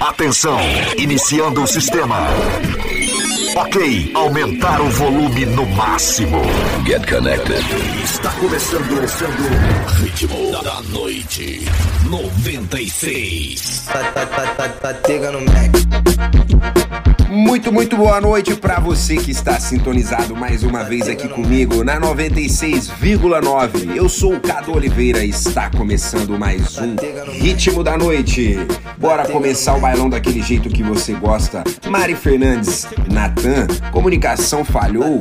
Atenção, iniciando o sistema. Ok, aumentar o volume no máximo. Get connected. Está começando, começando. Ritmo da noite 96. Batega no Mac. Muito, muito boa noite para você que está sintonizado mais uma vez aqui comigo na 96,9. Eu sou o Cado Oliveira e está começando mais um Ritmo da Noite. Bora começar o bailão daquele jeito que você gosta. Mari Fernandes, Natan, comunicação falhou.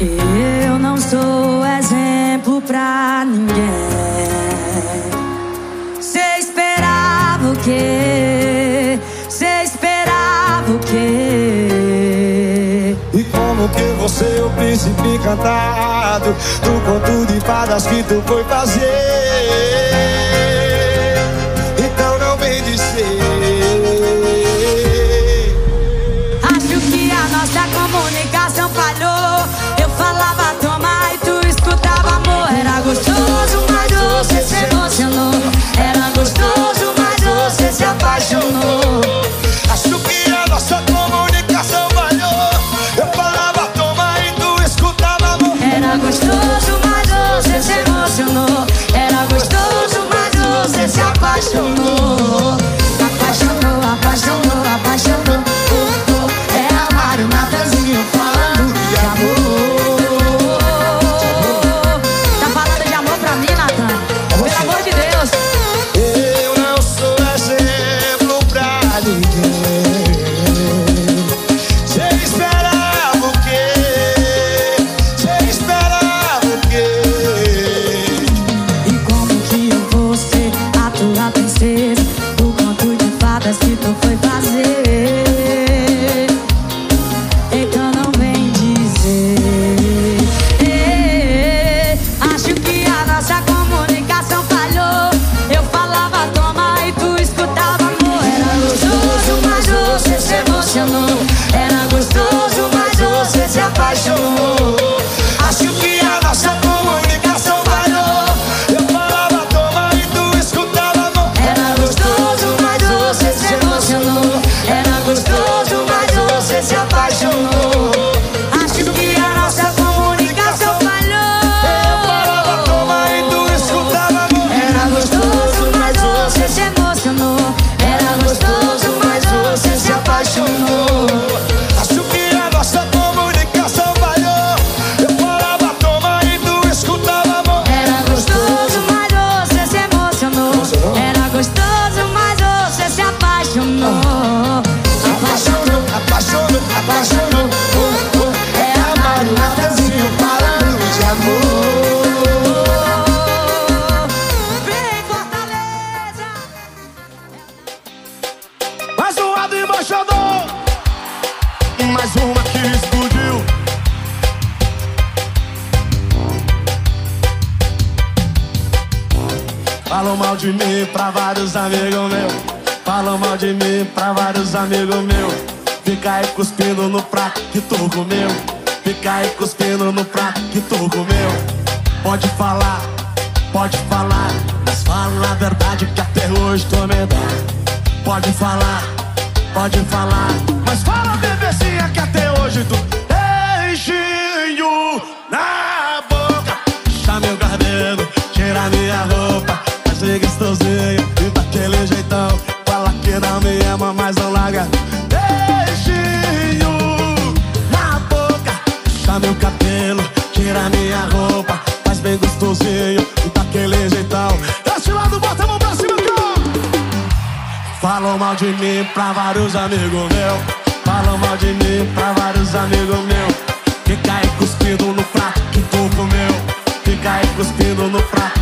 Eu não sou exemplo pra ninguém. Cê esperava o quê? Cê esperava o quê? E como que você é o príncipe encantado Do conto de fadas que tu foi fazer vários amigos meus Falam mal de mim pra vários amigos meus Fica aí cuspindo no prato que tu comeu Fica aí cuspindo no prato que tu comeu Pode falar, pode falar. Mas fala a verdade que até hoje tô medado Pode falar, pode falar. Mas fala bebezinha que até hoje tu Beijinho na boca. Puxa meu cabelo, tira minha roupa. Faz de gostosinho e daquele jeitão Não me ama, mas não larga Beijinho na boca Puxa meu cabelo, tira minha roupa Faz bem gostosinho daquele jeitão Desse lado, bota a mão pra cima, cá Falam mal de mim pra vários amigos meus. Falam mal de mim pra vários amigos meus. Fica aí cuspindo no prato que tu comeu. Fica aí cuspindo no prato.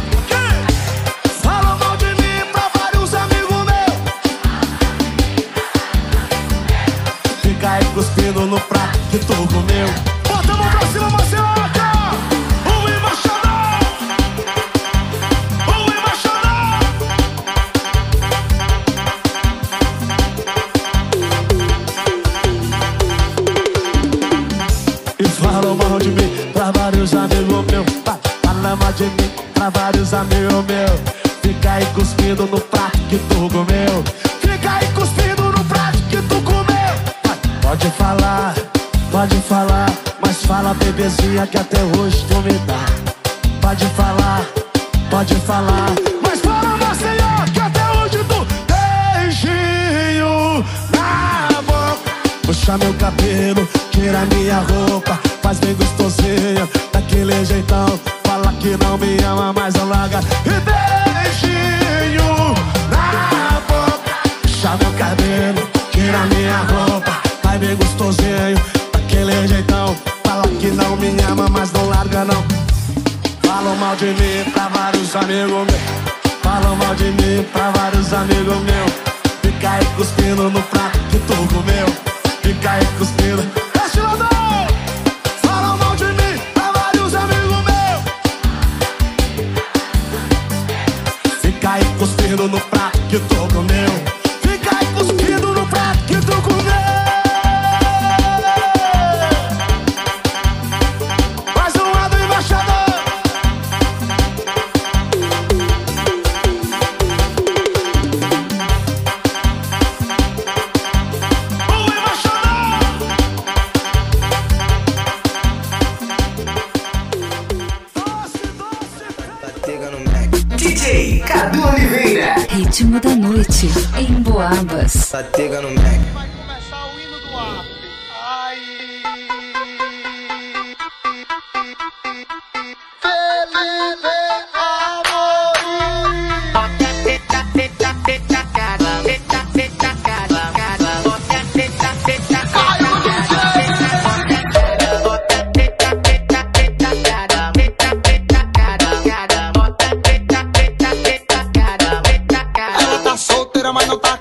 mas não tá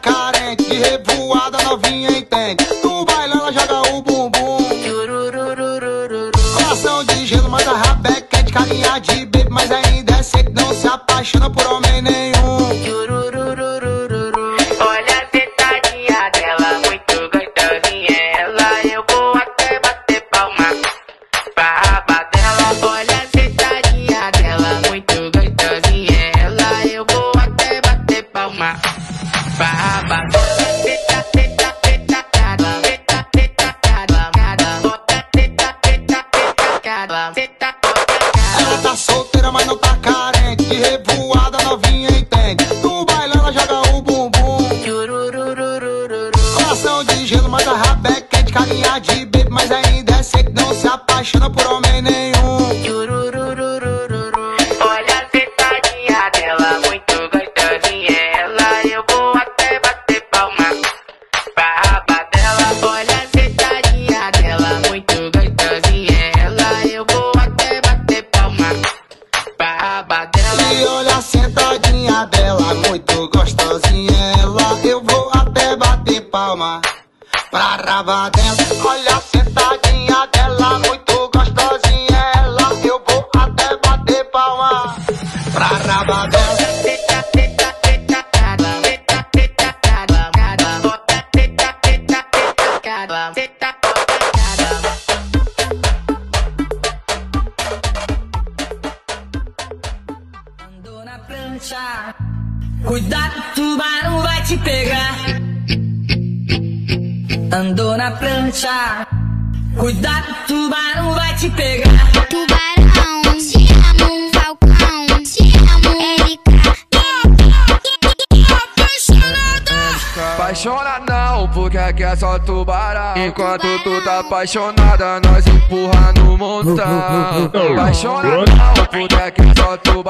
Hum, hum, hum, apaixonada, nós empurra no montão. Apaixonada, o puta que solta o.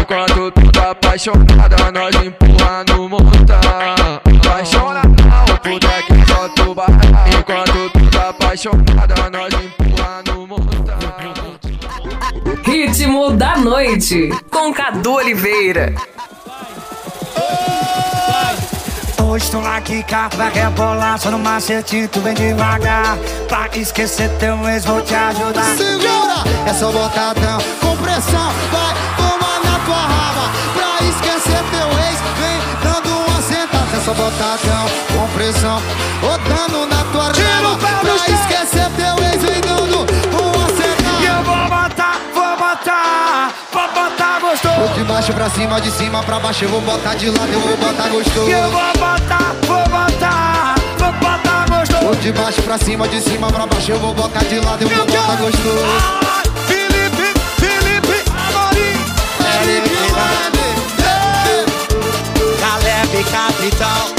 Enquanto tu tá apaixonada, nós empurra no montão. Apaixonada, o puta que solta o. Enquanto tu tá apaixonada, nós empurra no montão. Ritmo da noite, com Cadu Oliveira. hoje tu lá quica Vai rebolar só no macete, tu vem devagar. Pra esquecer teu ex, vou te ajudar. Segura essa é botadão com pressão Vai tomar na tua raba. Pra esquecer teu ex, vem dando uma sentada. É essa botadão com pressão Rodando na tua raba. Pra esquecer teu ex, vem gostoso. De baixo pra cima, de cima pra baixo, eu vou botar de lado, eu vou botar gostoso. Eu vou botar, vou botar, vou botar gostoso. De baixo pra cima, de cima pra baixo, eu vou botar de lado, eu vou botar gostoso. Ah, Felipe, Felipe Amorim. Felipe Amorim. Caleb Capitão. Caleb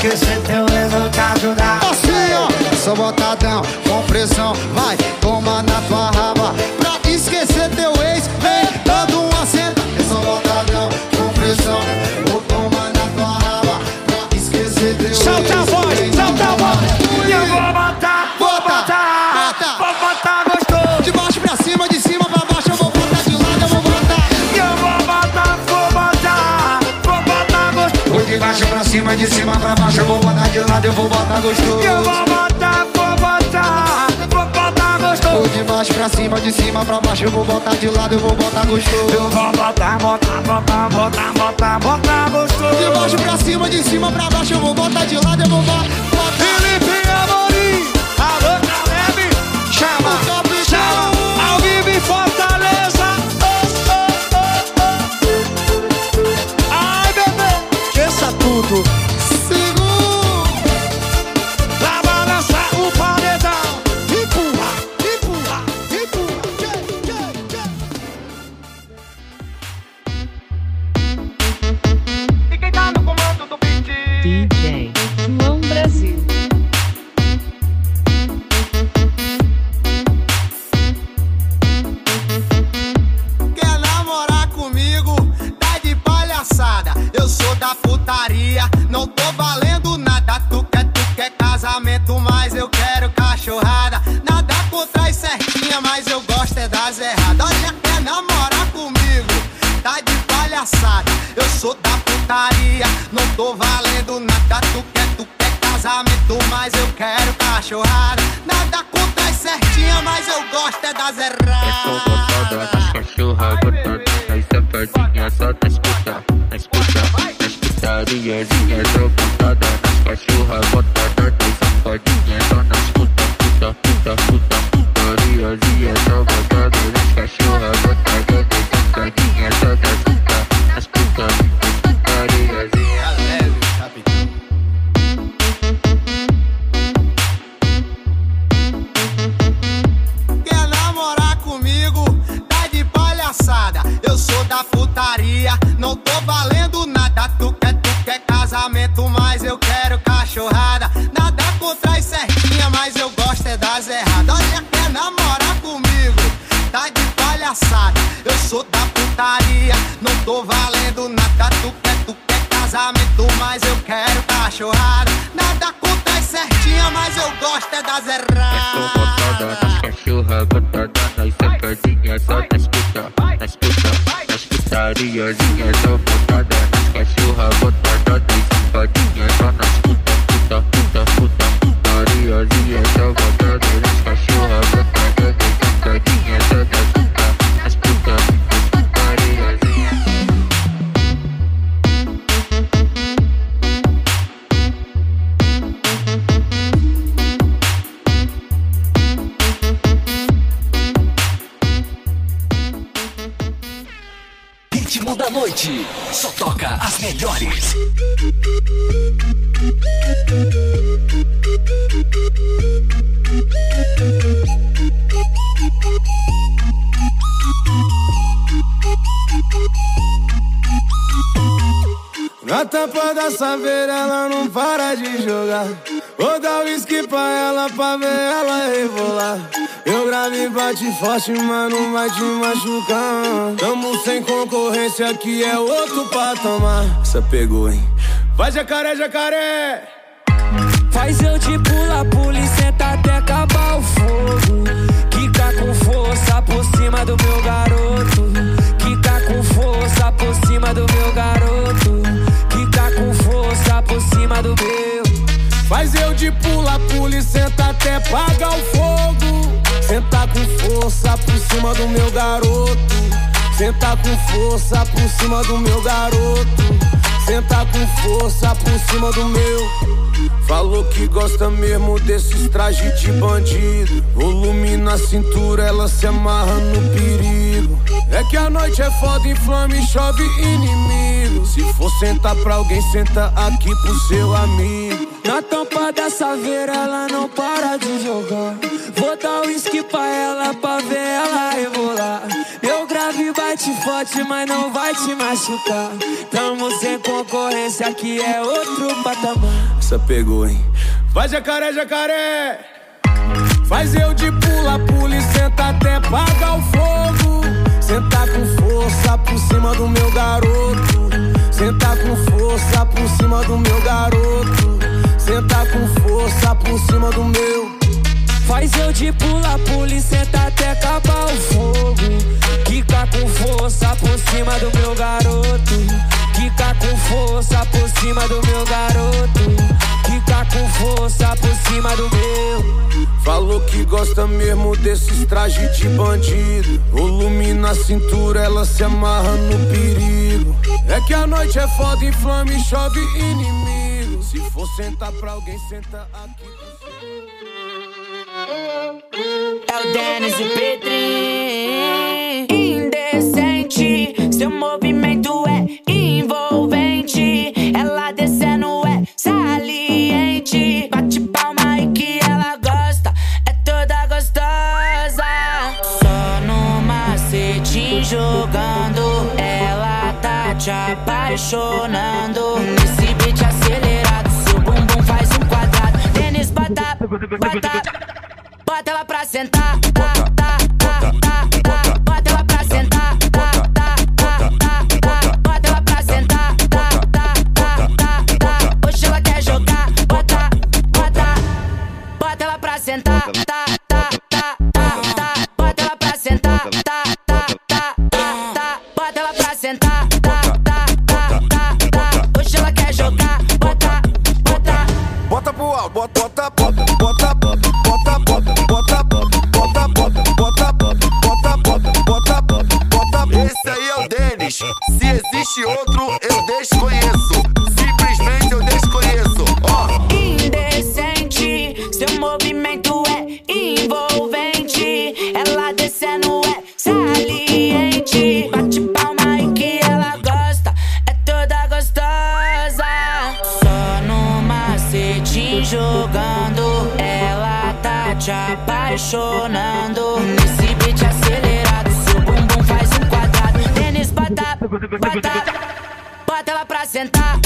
esquecer teu ex, eu te ajudar. Assim, ó, sou botadão, com pressão, vai, toma na tua raba. Pra esquecer teu ex, vem dando um acento. Eu sou botadão, com pressão, de cima pra baixo, eu vou botar de lado, eu vou botar gostoso. Eu vou botar, vou botar, vou botar gostoso. De baixo pra cima, de cima pra baixo, eu vou botar de lado, eu vou botar gostoso. Eu vou botar, botar, botar, botar, botar, botar gostoso. De baixo pra cima, de cima pra baixo, eu vou botar de lado, eu vou botar. Felipe Amorim, alô Caleb, chama, chama, ao vivo em Fortaleza. Ai, bebê, esqueça tudo. Na tampa da saveira ela não para de jogar. Vou dar uísque pra ela pra ver ela rebolar. Eu gravo e bate forte, mas não vai te machucar. Tamo sem concorrência, que é outro patamar. Essa pegou, hein? Vai jacaré, jacaré! Faz eu de pula, pula e senta até acabar o fogo. Quica com força por cima do meu garoto. Quica com força por cima do meu garoto. Quica com força por cima do meu. Faz eu de pula, pula e senta até pagar o fogo. Senta com força por cima do meu garoto. Senta com força por cima do meu garoto. Senta com força por cima do meu. Falou que gosta mesmo desses trajes de bandido. Volume na cintura, ela se amarra no perigo. É que a noite é foda, inflama e chove inimigo. Se for sentar pra alguém, senta aqui pro seu amigo. Na tampa dessa veira, ela não para de jogar. Vou dar uísque pra ela pra ver ela rebolar. Meu grave bate forte, mas não vai te machucar. Tamo sem concorrência, aqui é outro patamar. Essa pegou, hein? Vai jacaré, jacaré! Faz eu de pula, pula e senta até pagar o fogo. Senta com força por cima do meu garoto. Senta com força por cima do meu garoto. Senta com força por cima do meu. Faz eu de pula, pula e senta até acabar o fogo. Quica com força por cima do meu garoto. Quica com força por cima do meu garoto. Quica com força por cima do meu. Falou que gosta mesmo desses trajes de bandido. Volume na cintura, ela se amarra no perigo. É que a noite é foda, inflama e chove inimigo. Se for sentar pra alguém, senta aqui. É o Dennis e Petri. Indecente, seu movimento é envolvente. Ela descendo é saliente. Bate palma aí que ela gosta, é toda gostosa. Só no macete jogando, ela tá te apaixonando. Nesse beat acelerado, seu bumbum faz um quadrado. Dennis bota, bota. Bota ela pra sentar, tá, outro, eu desconheço. Simplesmente eu desconheço. Ó. Indecente, seu movimento é envolvente. Ela descendo é saliente. Bate palma aí que ela gosta, é toda gostosa. Só no macete jogando, ela tá te apaixonando. Bota ela pra sentar.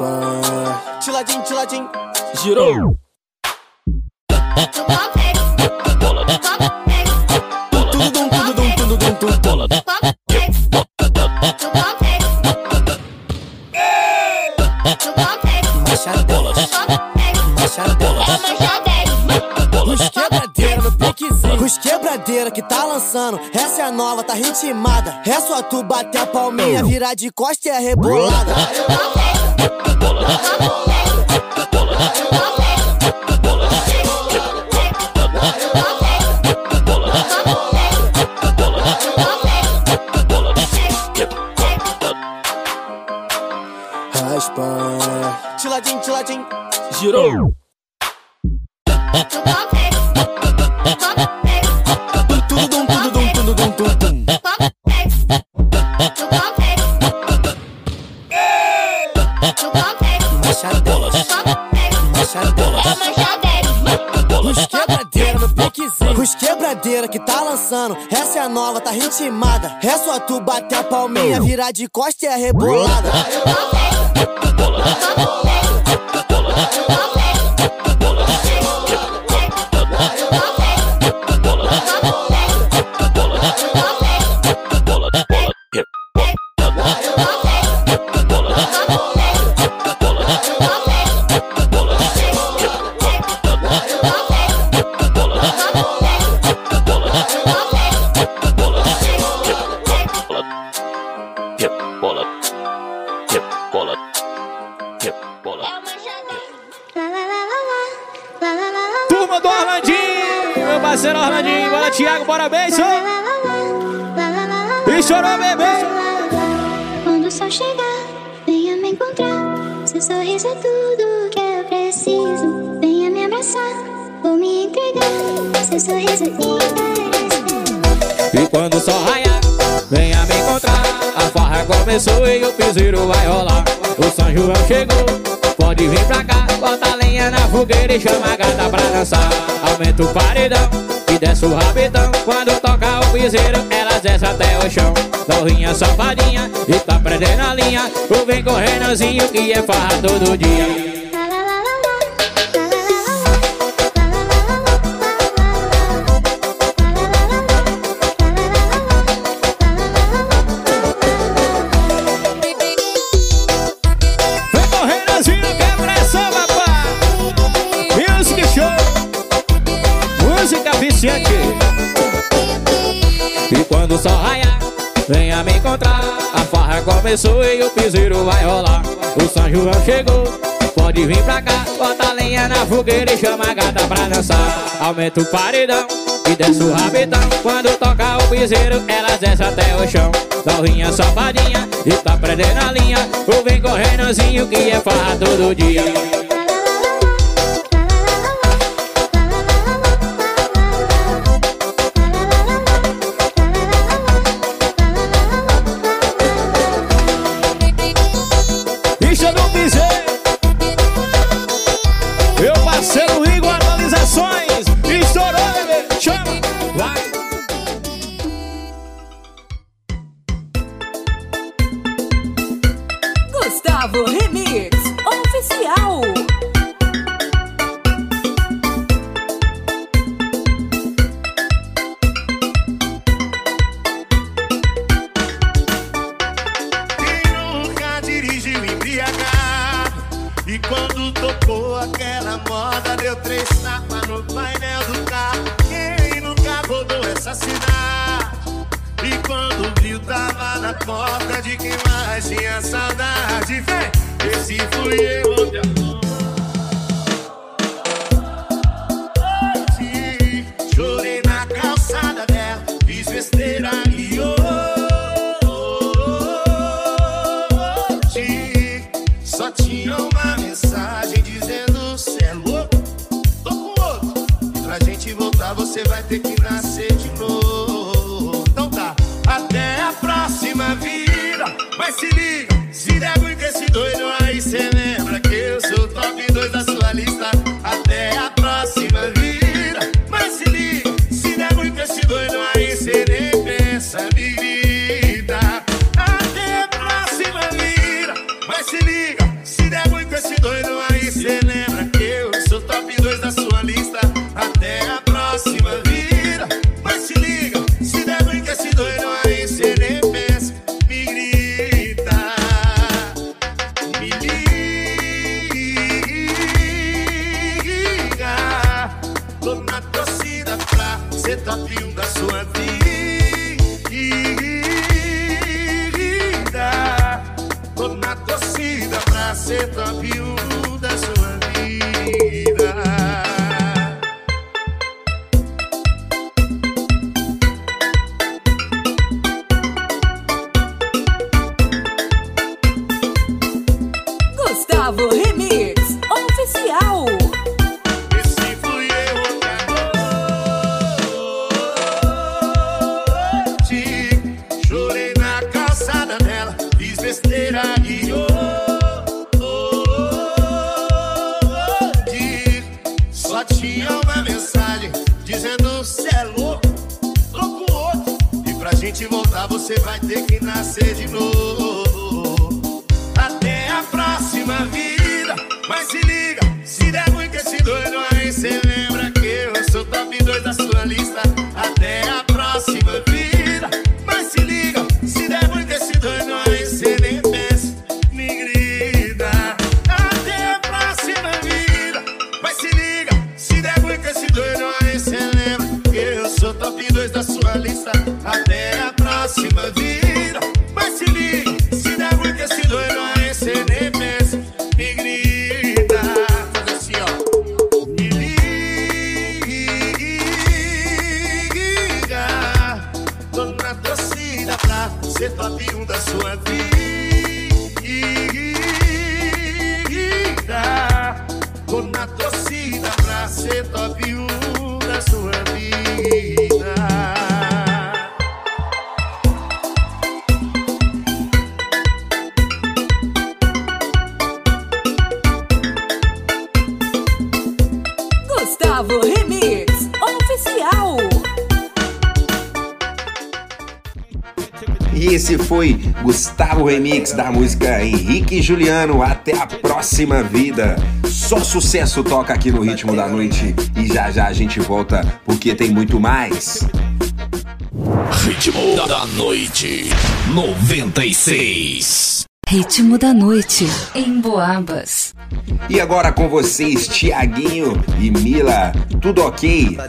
Tiladinho, tiladinho. Girou. Os quebradeira que tá lançando. Essa é a nova, tá ritmada. É só tu bater a palminha, virar de costa e é rebolada. girou. Machado bolas, machado bolas, bolas quebradeira no piquezinho. Os quebradeira que tá lançando, essa é a nova, tá ritmada. É só tu bater a palminha, virar de costa e é rebolada. começou e o piseiro vai rolar. O São João chegou, pode vir pra cá. Bota lenha na fogueira e chama a gata pra dançar. Aumenta o paredão e desce o rabetão. Quando toca o piseiro, elas desce até o chão. dorrinha safadinha e tá prendendo a linha. Ou vem correndozinho que é farra todo dia. começou e o piseiro vai rolar. O São João chegou, pode vir pra cá. Bota lenha na fogueira e chama a gata pra dançar. Aumenta o paredão e desce o rabetão, Quando toca o piseiro, elas descem até o chão. Novinha safadinha e tá prendendo a linha. Ou vem correndozinho que é farra todo dia. Remix da música Henrique e Juliano. Até a próxima vida. Só sucesso toca aqui no Ritmo da Noite. E já já a gente volta porque tem muito mais. Ritmo da noite 96. Ritmo da noite em Boabas. E agora com vocês, Tiaguinho e Mila. Tudo ok? Da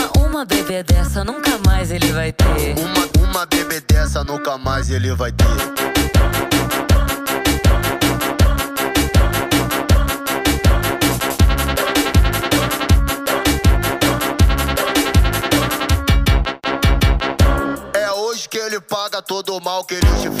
uma bebê dessa nunca mais ele vai ter. Uma, uma bebê dessa nunca mais ele vai ter. É hoje que ele paga todo o mal que ele te fez.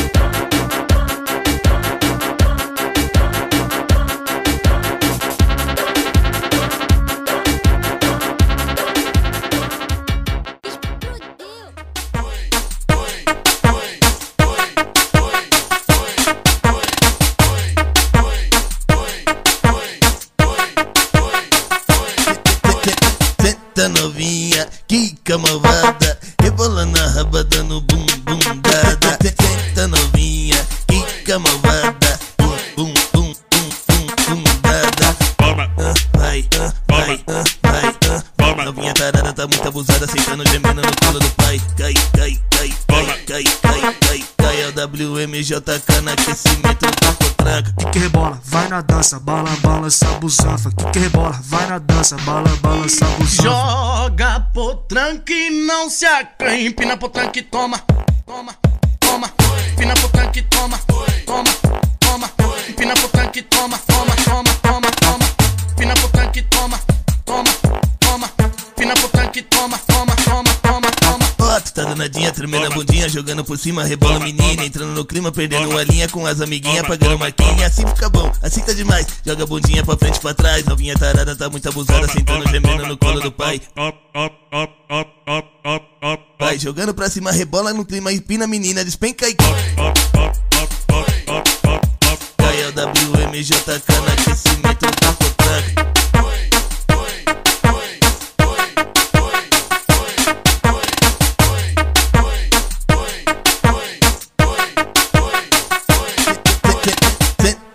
Senta novinha, quica malvada Rebolando a raba, dando bum bum dada. Senta novinha, quica malvada Bum bum bum bum bum dada. Ah, Vai, ah, vai, ah, vai ah. Novinha tarada, tá muito abusada Sentando, gemendo no colo do pai. Cai, cai, cai, cai, cai, cai, cai, cai, é cai LWMJ, cana, aquecimento, papo que que rebola, vai na dança, bala, balança, busanfa. Que que rebola, vai na dança, bala, balança, busanfa. Joga potranca e não se acanha. Empina potranca e toma, toma, toma. Empina potranca e toma, toma, toma. Empina potranca e toma, toma, toma, toma, toma. Empina potranca e toma, toma, toma. Empina potranca e toma, toma, tá danadinha, tremendo a bundinha, jogando por cima, rebola menina, entrando no clima, perdendo a linha com as amiguinhas, pagando marquinha, assim fica bom, assim tá demais. Joga a bundinha pra frente e pra trás, novinha tarada tá muito abusada, sentando, gemendo no colo do pai. Vai jogando pra cima, rebola no clima, empina a menina, despenca e Cai é o WMJK no aquecimento potranca.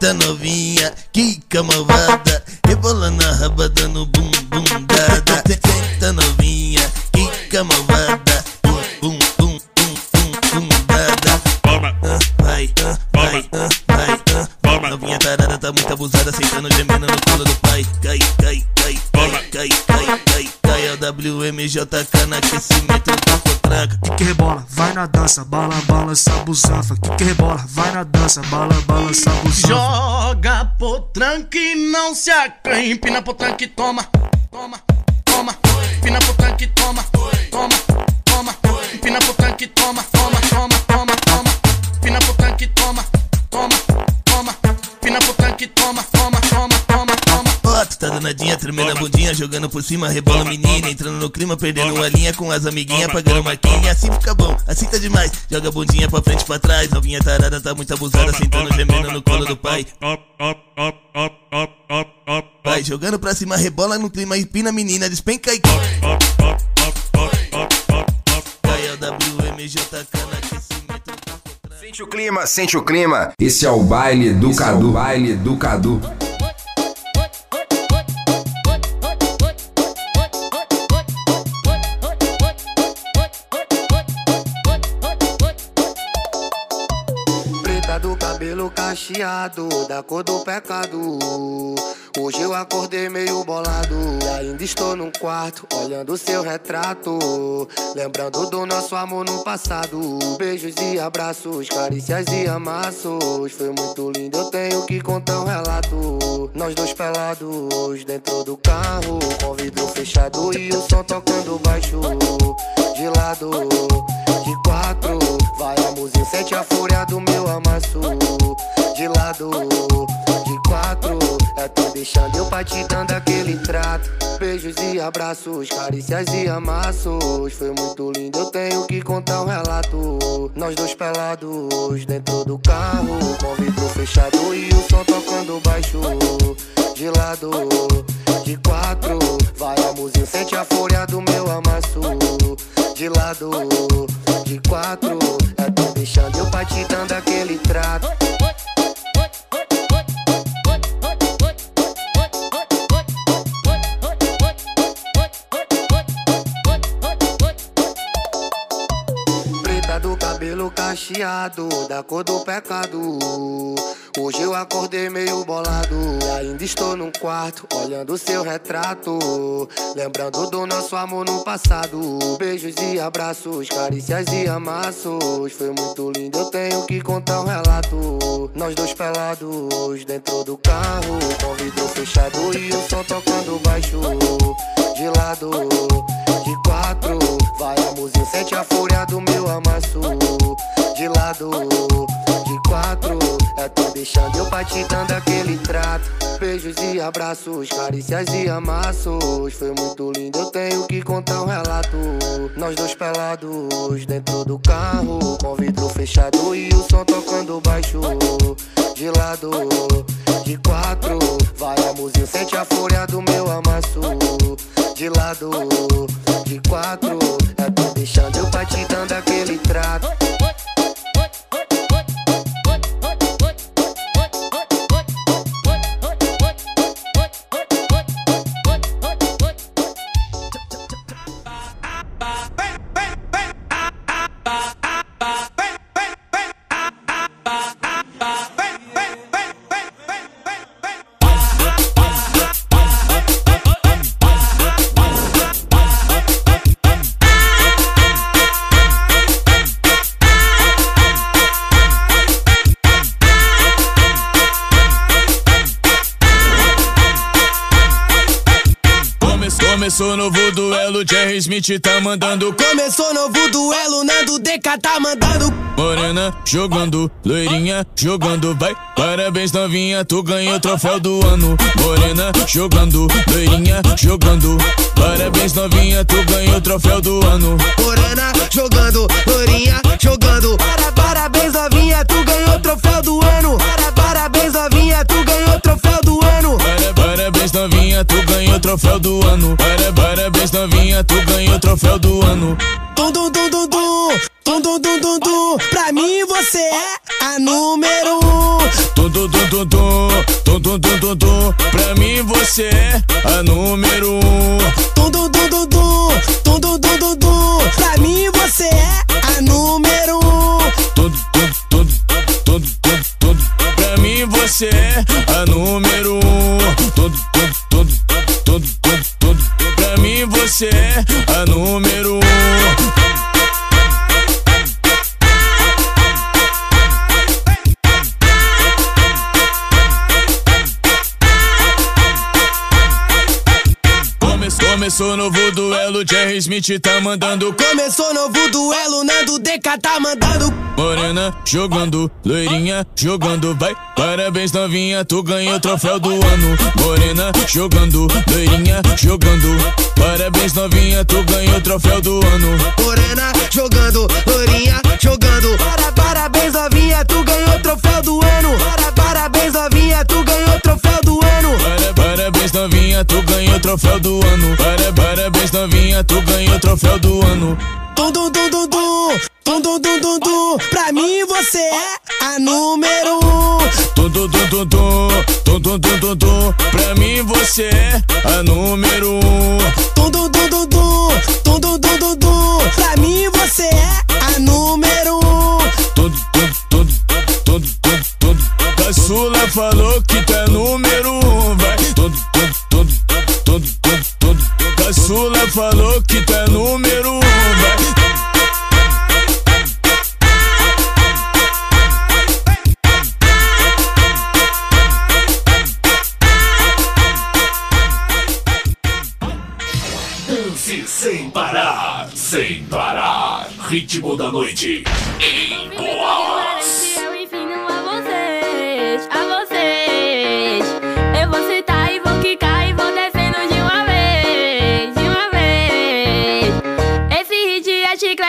Senta novinha, quica malvada, rebolando a raba dando bum bum dada. Senta novinha, quica malvada, bum bum bum bum bum bum dada. Ah, Vai, ah, vai, ah, vai, ah. Novinha tarada tá muito abusada, sentando gemendo no colo do pai. Cai, WMJK no aquecimento do potranca. Que que rebola, vai na dança, bala, balança, busanfa. Que que rebola, vai na dança, bala, balança, busanfa. Joga potranca e não se acanha. Empina potranca e toma, toma, toma. Empina potranca e toma, toma, toma. Empina potranca e toma, toma, toma, toma, toma. Empina potranca e toma, toma, toma. Empina e toma, toma, toma, toma. Tá danadinha, tremendo a bundinha, jogando por cima, rebola menina, entrando no clima, perdendo a linha com as amiguinhas, pagando marquinha, assim fica bom, assim tá demais. Joga a bundinha pra frente e pra trás, novinha tarada tá muito abusada, sentando, gemendo no colo do pai. Vai jogando pra cima, rebola no clima, empina a menina, despenca e é o Sente o clima, sente o clima. Esse é o baile do Cadu, baile do Cadu. Cabelo cacheado, da cor do pecado. Hoje eu acordei meio bolado. Ainda estou num quarto, olhando seu retrato. Lembrando do nosso amor no passado. Beijos e abraços, carícias e amassos. Foi muito lindo, eu tenho que contar um relato. Nós dois pelados dentro do carro, com vidro fechado e o som tocando baixo. De lado, de quatro, música, sente a fúria do meu amasso. De lado, de quatro, é tu deixando eu pra te dando aquele trato. Beijos e abraços, carícias e amassos. Foi muito lindo, eu tenho que contar um relato. Nós dois pelados dentro do carro, com vidro fechado e o som tocando baixo. De lado, de quatro, vai a música, sente a fúria do meu amasso. De lado, de quatro, é deixando eu pra te dando aquele trato. Cabelo cacheado, da cor do pecado. Hoje eu acordei meio bolado. Ainda estou num quarto, olhando seu retrato. Lembrando do nosso amor no passado. Beijos e abraços, carícias e amassos. Foi muito lindo, eu tenho que contar um relato. Nós dois pelados dentro do carro, com vidro fechado e o som tocando baixo. De lado, de quatro, vai a música, sente a fúria do meu amasso. De lado, de quatro, é tu deixando eu dando aquele trato. Beijos e abraços, carícias e amassos. Foi muito lindo, eu tenho que contar um relato. Nós dois pelados dentro do carro, com vidro fechado e o som tocando baixo. De lado, de quatro, vai a música, sente a fúria do meu amasso. De lado, de quatro, é tu deixando eu pra te dando aquele trato. Smith tá mandando. Começou novo duelo, Nando DK tá mandando. Morena jogando, loirinha jogando, vai. Parabéns novinha, tu ganhou o troféu do ano. Morena jogando, loirinha jogando. Parabéns novinha, tu ganhou o troféu do ano. Morena jogando, loirinha jogando. Para, parabéns novinha, tu ganhou o troféu do ano. Para, parabéns novinha, tu ganhou o troféu do ano. Para, parabéns novinha, tu ganhou o troféu do ano. Para, parabéns novinha, tu ganhou o troféu do ano. Tum, tum, tum, tum, tum. Tum, tum, tum, tum, tum. Pra mim você é a número um. Tum, tum, tum, tum, tum. Tum, tum, tum, tum, tum. Pra mim você é a número um. Tum, tum, tum, tum, tum. Tum, tum, tum, tum, tum. Pra mim você é a número um. Você é a número um. Tum, tum, tum, tum, tum, tum. Pra mim você é a número um. Come- Começou novo duelo, Jerry Smith tá mandando. Começou novo duelo, Nando DK tá mandando. Morena jogando, loirinha jogando, vai. Parabéns novinha, tu ganhou o troféu do ano. Morena jogando, loirinha jogando. Parabéns novinha, tu ganhou o troféu do ano. Morena jogando, loirinha jogando. Para, parabéns novinha, tu ganhou o troféu do ano. Para, parabéns novinha, tu ganhou o troféu do ano. Para, parabéns novinha, tu ganhou o troféu do ano. Para, parabéns novinha, tu ganhou o troféu do ano. Tum, tum, tum, tum, tum. Tum, tum, tum, tum, tum. Pra mim você é a número um. Tum, tum, tum, tum, tum. Pra mim você é a número um. Tum, tum, tum, tum, tum. Tum, tum, tum, tum, tum. Pra mim você é a número um. Tum, tum, tum, tum, tum, tum. Caçula falou que é número um, Caçula falou que é número um, vai. Sem parar, sem parar. Ritmo da noite em Boas.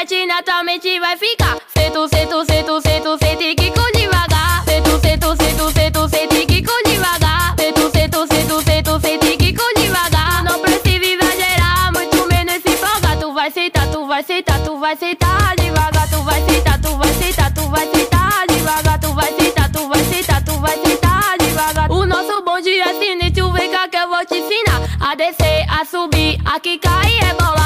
É chiclete, naturalmente vai ficar. Sento, sento, sento, sento, sento e quico devagar. Sento, sento, sento, sento, sento e quico devagar. Sento, sento, sento, sento, sento e quico devagar. Não precisa exagerar, muito menos se empolgar. Tu vai sentar, tu vai sentar, tu vai sentar devagar. Tu vai sentar, tu vai sentar, tu vai sentar devagar. Tu vai sentar, tu vai sentar, tu vai sentar devagar. O nosso bonde é sinistro, vem cá que eu vou te ensinar. A descer, a subir, a quicar e rebolar.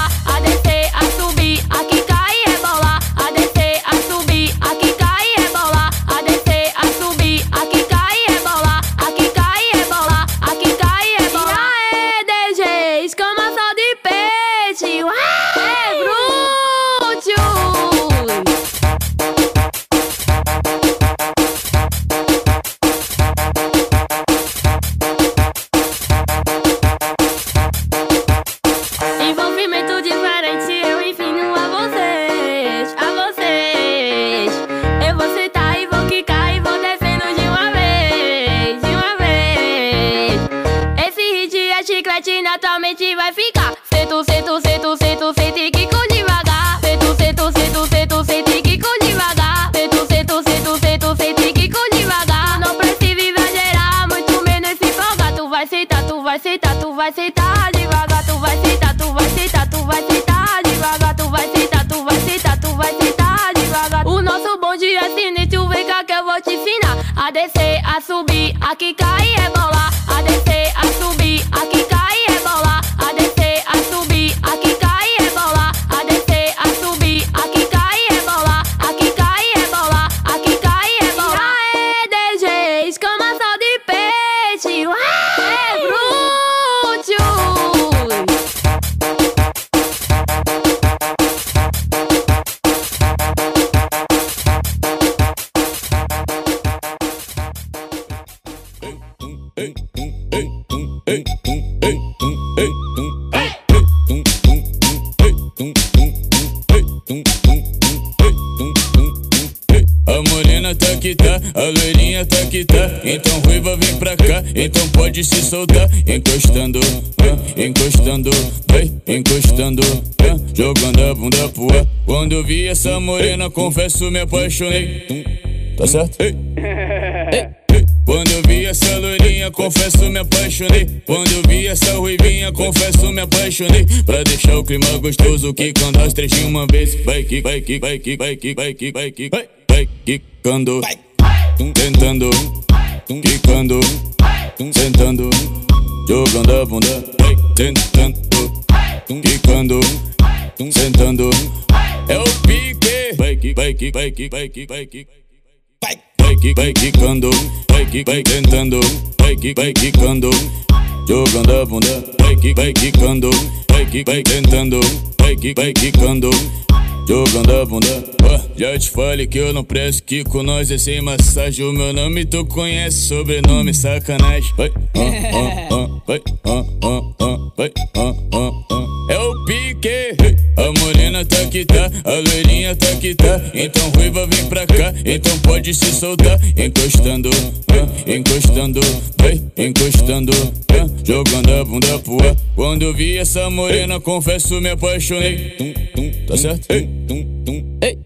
Confesso me apaixonei. Tá certo? Ei. Ei. Quando eu vi essa loirinha, confesso me apaixonei. Quando eu vi essa ruivinha, confesso me apaixonei. Pra deixar o clima gostoso, que quando as três de uma vez, vai que, vai que, vai que, vai que, vai que, vai que, vai, vai quicando, tentando, que, vai que, vai que, vai que, vai que. Vai que vai quicando, vai que vai tentando, vai que vai quicando, jogando a bunda, vai que vai quicando, vai que vai tentando, vai que vai quicando, jogando a bunda. Já te falei que eu não presto, que com nós é sem massagem. O meu nome tu conhece, sobrenome sacanagem. Vai, vai, vai. É o pique, a morena tá que tá, a loirinha tá que tá. Então ruiva vem pra cá, então pode se soltar. Encostando, ah, encostando, vai, encostando, ah, jogando a bunda pro ar. Quando eu vi essa morena, confesso me apaixonei. Tum, tum, tá certo? Ei, tum, tum, ei.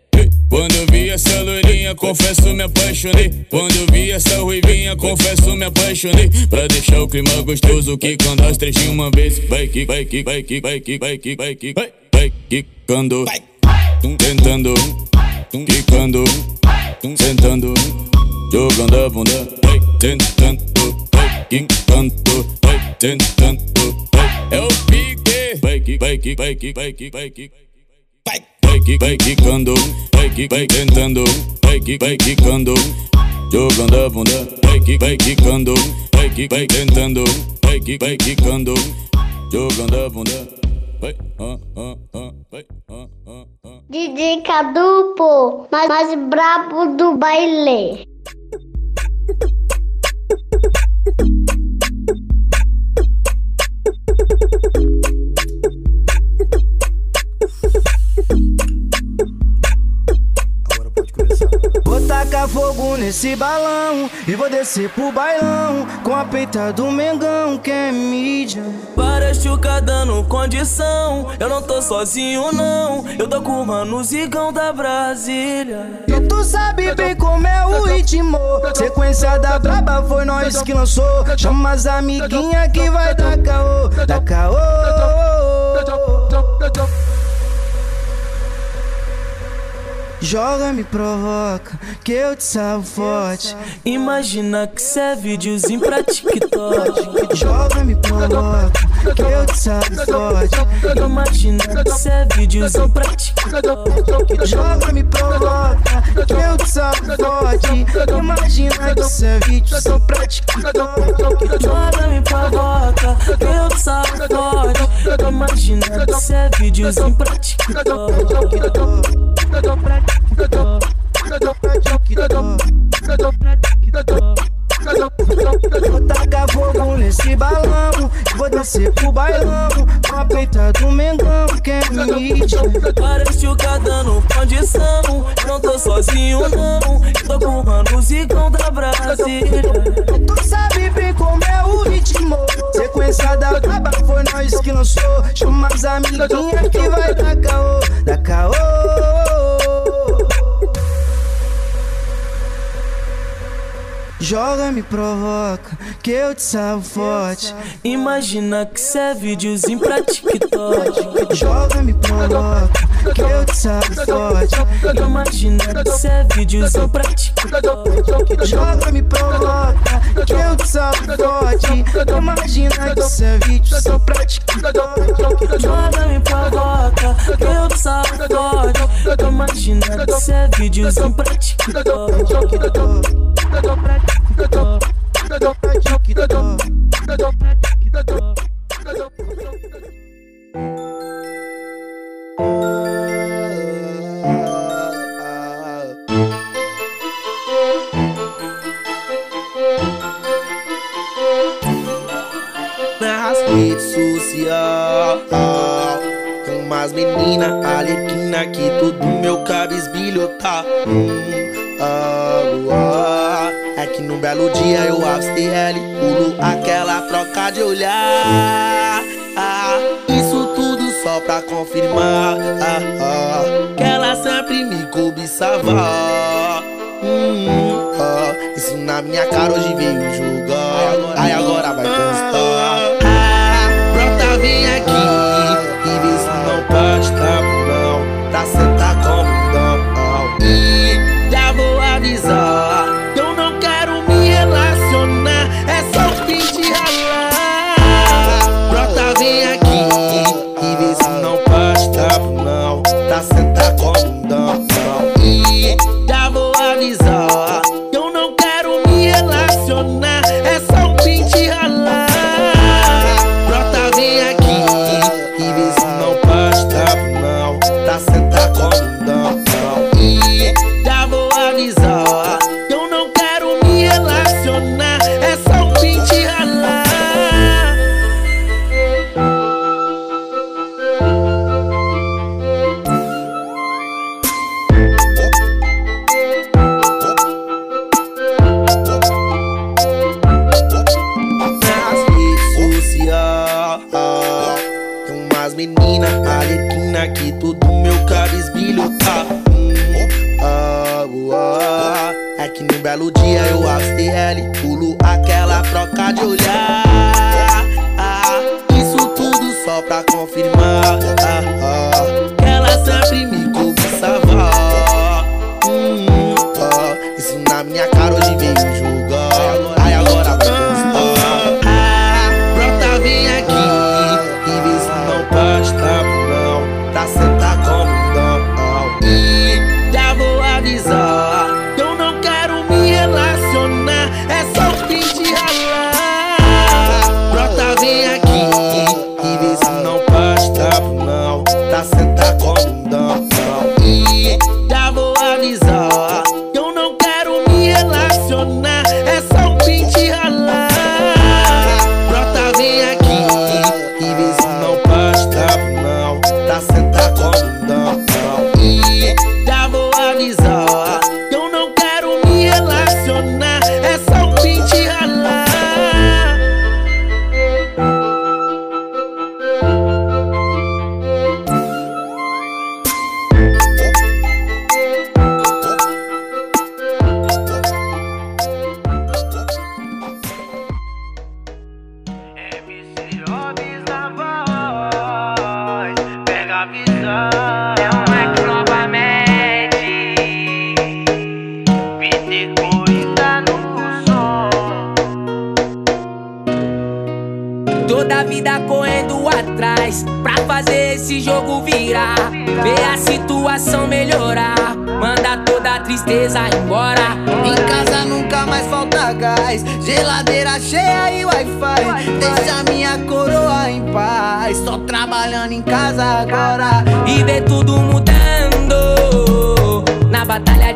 Quando eu vi essa loirinha, confesso me apaixonei. Quando eu vi essa ruivinha, confesso me apaixonei. Pra deixar o clima gostoso, que quando as três de uma vez, vai que, vai que, vai que, vai que, vai que, vai que, vai, vai quicando, tentando, quicando, sentando, jogando a bunda, tentando, vai tentando. É o pique, vai que, vai que, vai que, vai que, vai que. Vai que vai quicando, vai que vai tentando, vai que vai quicando, jogando a bunda, vai que vai quicando, vai que vai tentando, vai que vai quicando, jogando a bunda, vai, ah, ah, ah, vai, ah, ah, ah. DJ Cadu, pô, mais, mais brabo do baile. Tacar fogo nesse balão e vou descer pro bailão com a peita do Mengão que é mídia. Várias chuca dando condição. Eu não tô sozinho, não. Eu tô com o mano Zigão da Brasília. E tu sabe bem como é o ritmo. Sequência da braba foi nós que lançou. Chama as amiguinha que vai dar caô, dar caô. Joga, me provoca, que eu te salvo forte. Imagina que cê é videozinho pra TikTok. Joga, me provoca, que eu te salvo forte. Imagina que cê é videozinho pra TikTok. Joga, me provoca, que eu te salvo forte. Imagina que cê é videozinho pra TikTok. Joga, me provoca, que eu te salvo forte. Imagina que cê é videozinho pra TikTok. Vou tacar fogo nesse balão Vou descer pro bailão Com a peita do Mengão que é mídia Várias chuca dando condição Não tô sozinho não Tô com o mano Zigão da Brasília. Tu sabe bem como é o ritmo Sequência da braba foi nós que lançou. Chama as amiguinha que vai dar caô Dar caô Joga, me provoca, que eu te salvo forte. Imagina que cê é videozinho pra TikTok. Joga, me provoca, que eu te salvo forte. Imagina que cê é videozinho pra TikTok. Joga, me provoca, que eu te salvo forte. Imagina que cê é videozinho pra TikTok. Joga, me provoca, que eu te salvo forte. Imagina que cê é videozinho pra TikTok. Nas redes sociais umas menina alequina que todo meu cabisbilho tá hum, ah, belo dia eu AVSTL pulo aquela troca de olhar. Ah, isso tudo só pra confirmar ah, ah, que ela sempre me cobiçava. Hum, ah, isso na minha cara hoje veio julgar. Aí agora vai constar. Ah, brota, vem aqui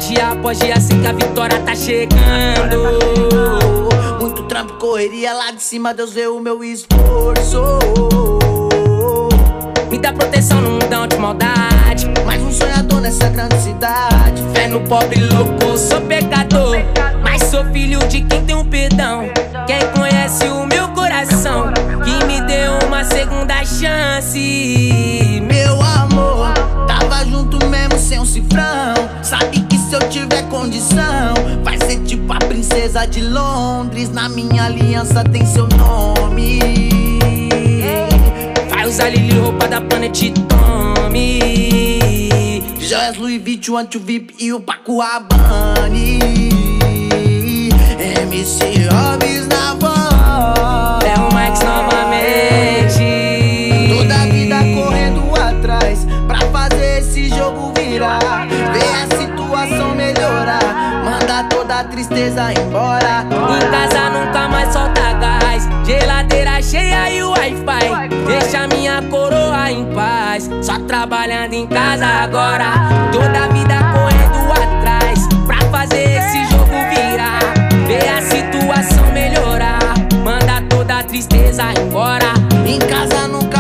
dia após dia, assim que a vitória tá chegando. Muito trampo, correria lá de cima, Deus vê o meu esforço. Me dá proteção no mundão de maldade. Mais um sonhador nessa grande cidade. Fé no pobre louco, sou pecador. Mas sou filho de quem tem um perdão. Quem conhece o meu coração, que me deu uma segunda chance. Meu amor, tava junto mesmo sem um cifrão. Sabe que se eu tiver condição, vai ser tipo a princesa de Londres. Na minha aliança tem seu nome. Vai usar Lili, roupa da Planet Tommy. Joias Louis Vuitton, anti VIP e o Paco Rabanne. MC Hobbs na voz. Tristeza embora. Em casa nunca mais solta gás. Geladeira cheia e Wi-Fi. Deixa minha coroa em paz. Só trabalhando em casa agora. Toda vida correndo atrás. Pra fazer esse jogo virar. Ver a situação melhorar. Manda toda a tristeza embora. Em casa nunca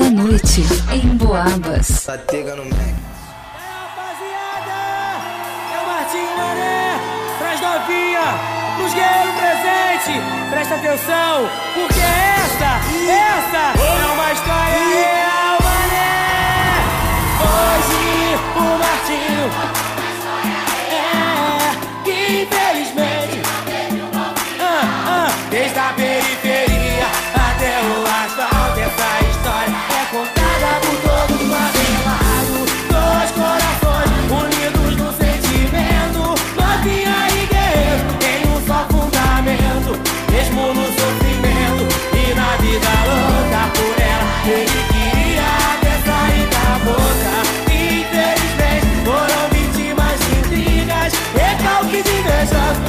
da noite em Boabas. É o Martinho Mané, traz novinha, nos guerreiros presente, presta atenção, porque essa, essa é uma história real, mané. Hoje o Martinho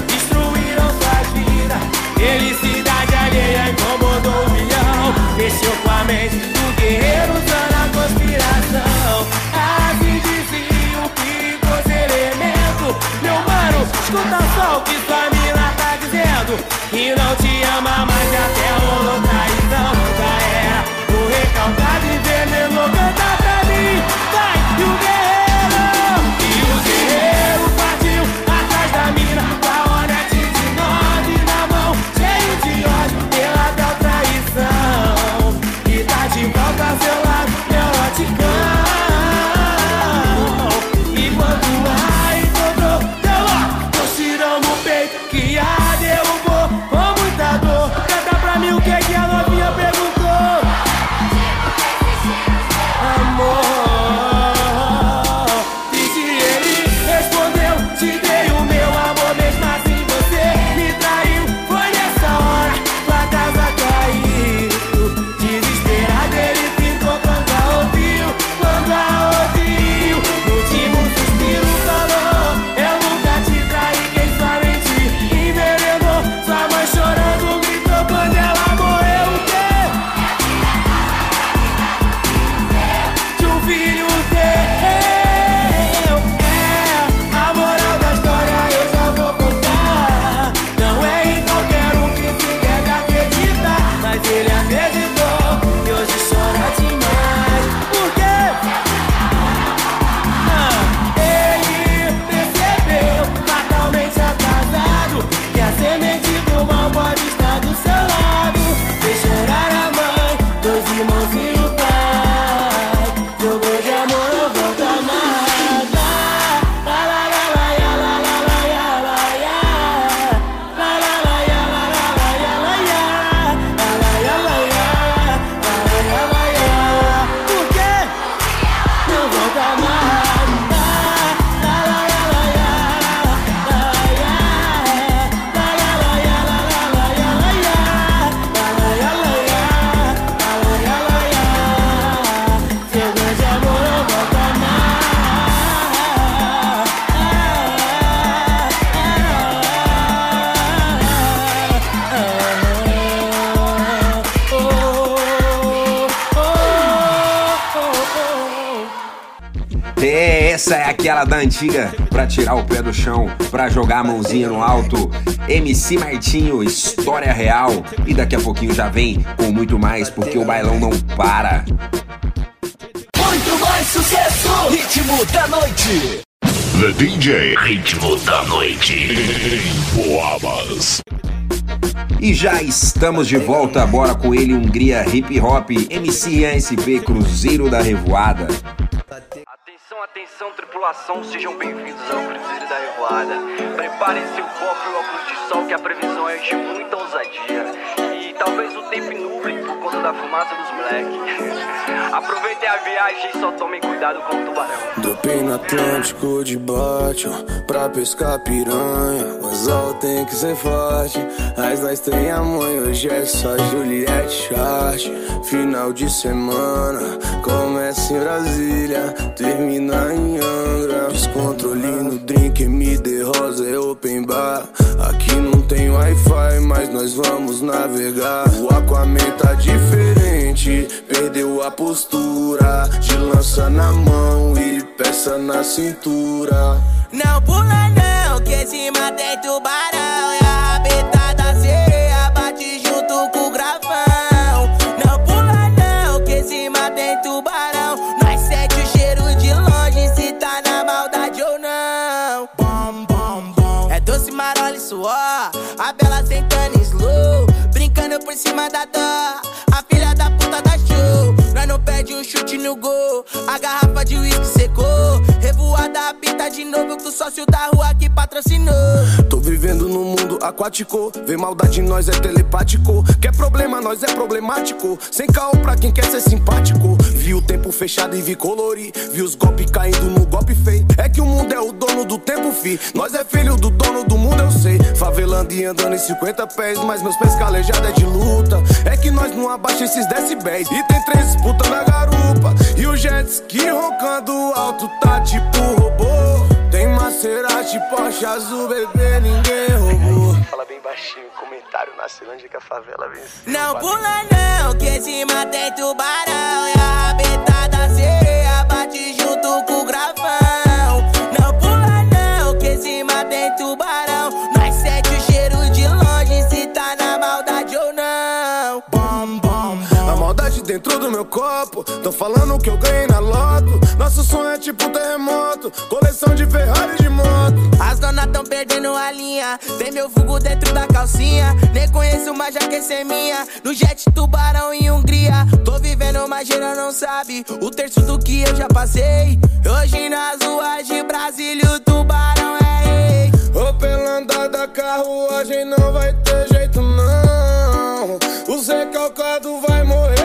destruíram suas vidas. Felicidade alheia incomodou o milhão, mexeu com a mente do guerreiro usando a conspiração. Assim dizia o perigoso elemento. Meu mano, escuta só o que sua mina tá dizendo. Que não te ama mais e até rolou antiga pra tirar o pé do chão, pra jogar a mãozinha no alto. MC Martinho, história real. E daqui a pouquinho já vem com muito mais, porque o bailão não para. Muito mais sucesso! Ritmo da noite! The DJ Ritmo da Noite. Em Boabas. E já estamos de volta, bora com ele, Hungria Hip Hop, MC ASP Cruzeiro da Revoada. Tripulação, sejam bem-vindos ao Cruzeiro da Revoada. Preparem seu copo e óculos de sol, que a previsão é de muita ousadia. E talvez o tempo por conta da fumaça dos moleques. Aproveitem a viagem e só tomem cuidado com o tubarão. Dopei no Atlântico de bote ó, pra pescar piranha. O anzol tem que ser forte. Mas nós tem a mãe, hoje é só Juliette Chart. Final de semana, começa em Brasília, termina em Angra. Descontrole no drink, MD Rosa é open bar. Aqui tem Wi-Fi, mas nós vamos navegar. O Aquaman tá diferente, perdeu a postura. De lança na mão e peça na cintura. Não pula não, que cima tem tubarão favela sentando slow, brincando por cima da dó. A filha da puta da show, nós não perde um chute no gol. A garrafa de uísque secou, revoada a pita de novo com o sócio da rua que patrocinou. Tô vivendo num mundo aquático. Vem maldade nós é telepático. Quer problema, nós é problemático. Sem caô pra quem quer ser simpático. Vi o tempo fechado e vi colorir. Vi os golpes caindo no golpe feio. É que o mundo é o dono do tempo, fi. Nós é filho do dono do mundo, eu sei. Favelando e andando em 50 pés. Mas meus pés calejados é de luta. É que nós não abaixa esses decibéis. E tem três disputas na garupa. E o jet ski roncando alto tá tipo robô. Tem Maserati, Porsche azul, bebê, ninguém roubou. Fala bem baixinho, comentário na Ceilândia que a favela venceu. Não pula não, que cima tem tubarão E a rabeta da sereia bate junto com o gravão Não pula não, que cima tem tubarão Nós sente o cheiro de longe se tá na maldade ou não Bom, bom, bom. A maldade dentro do meu copo. Tão falando que eu ganhei na loto. Nosso sonho é tipo terremoto. Coleção de Ferrari de moto. As donas tão perdendo a linha Tem meu vulgo dentro da calcinha Nem conheço, mas já quer ser minha No jet tubarão em Hungria Tô vivendo, mas geral não sabe O terço do que eu já passei Hoje nas ruas de Brasília o tubarão é rei Ô, pela andada, carruagem não vai ter jeito, não. O Zé Calcado vai morrer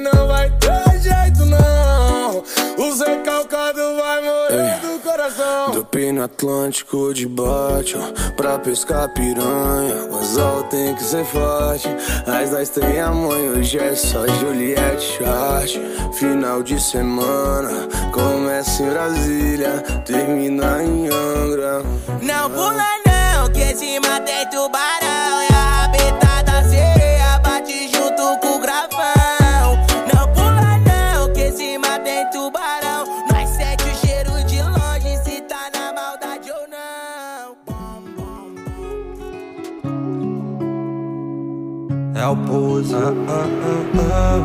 não vai ter jeito, não. O Zé Calcado vai morrer do coração. Do pino Atlântico de bate, ó, pra pescar piranha. O anzol tem que ser forte. As nós tem a mãe, hoje é só Juliette Chart. Final de semana, começa em Brasília, termina em Angra. Não pula não, que cima tem tubarão É o pose. Ah, ah, ah, ah.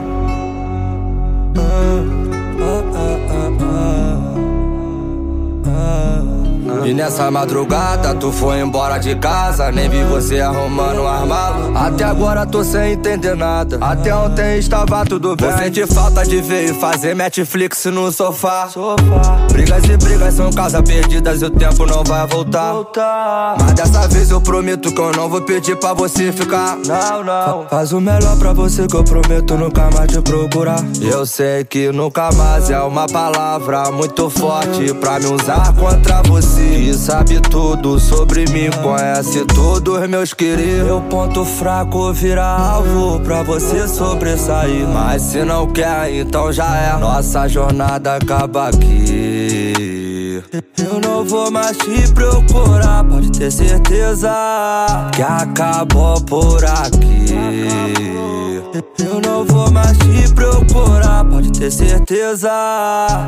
Ah, ah, ah, ah, ah. E nessa madrugada tu foi embora de casa Nem vi você arrumando um armário Até agora tô sem entender nada. Até ontem estava tudo bem. Vou sentir falta de ver e fazer Netflix no sofá. Brigas e brigas são casas perdidas E o tempo não vai voltar. Mas dessa vez eu prometo que eu não vou pedir pra você ficar. Não, não. Faz o melhor pra você que eu prometo nunca mais te procurar. Eu sei que nunca mais é uma palavra muito forte Pra me usar contra você Que sabe tudo sobre mim, conhece todos meus queridos. Meu ponto fraco vira alvo pra você sobressair. Mas se não quer, então já é. Nossa jornada acaba aqui. Eu não vou mais te procurar, pode ter certeza que acabou por aqui. Eu não vou mais te procurar, pode ter certeza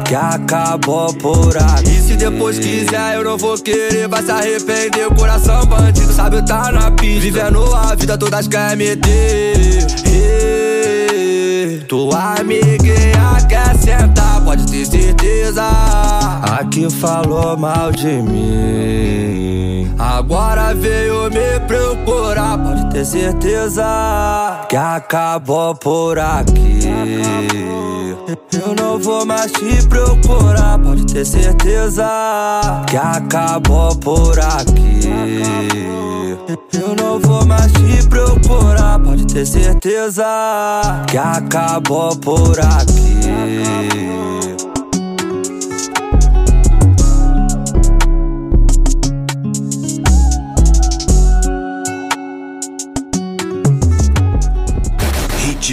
que acabou por aqui. E se depois quiser, eu não vou querer, vai se arrepender. O coração bandido, sabe, tá na pista. Vivendo a vida, todas querem meter. Tua amiguinha quer sentar, pode ter certeza. Aqui falou mal de mim. Agora veio me procurar, pode ter certeza. Que acabou por aqui. Eu não vou mais te procurar, pode ter certeza. Que acabou por aqui. Eu não vou mais te procurar, pode ter certeza que acabou por aqui.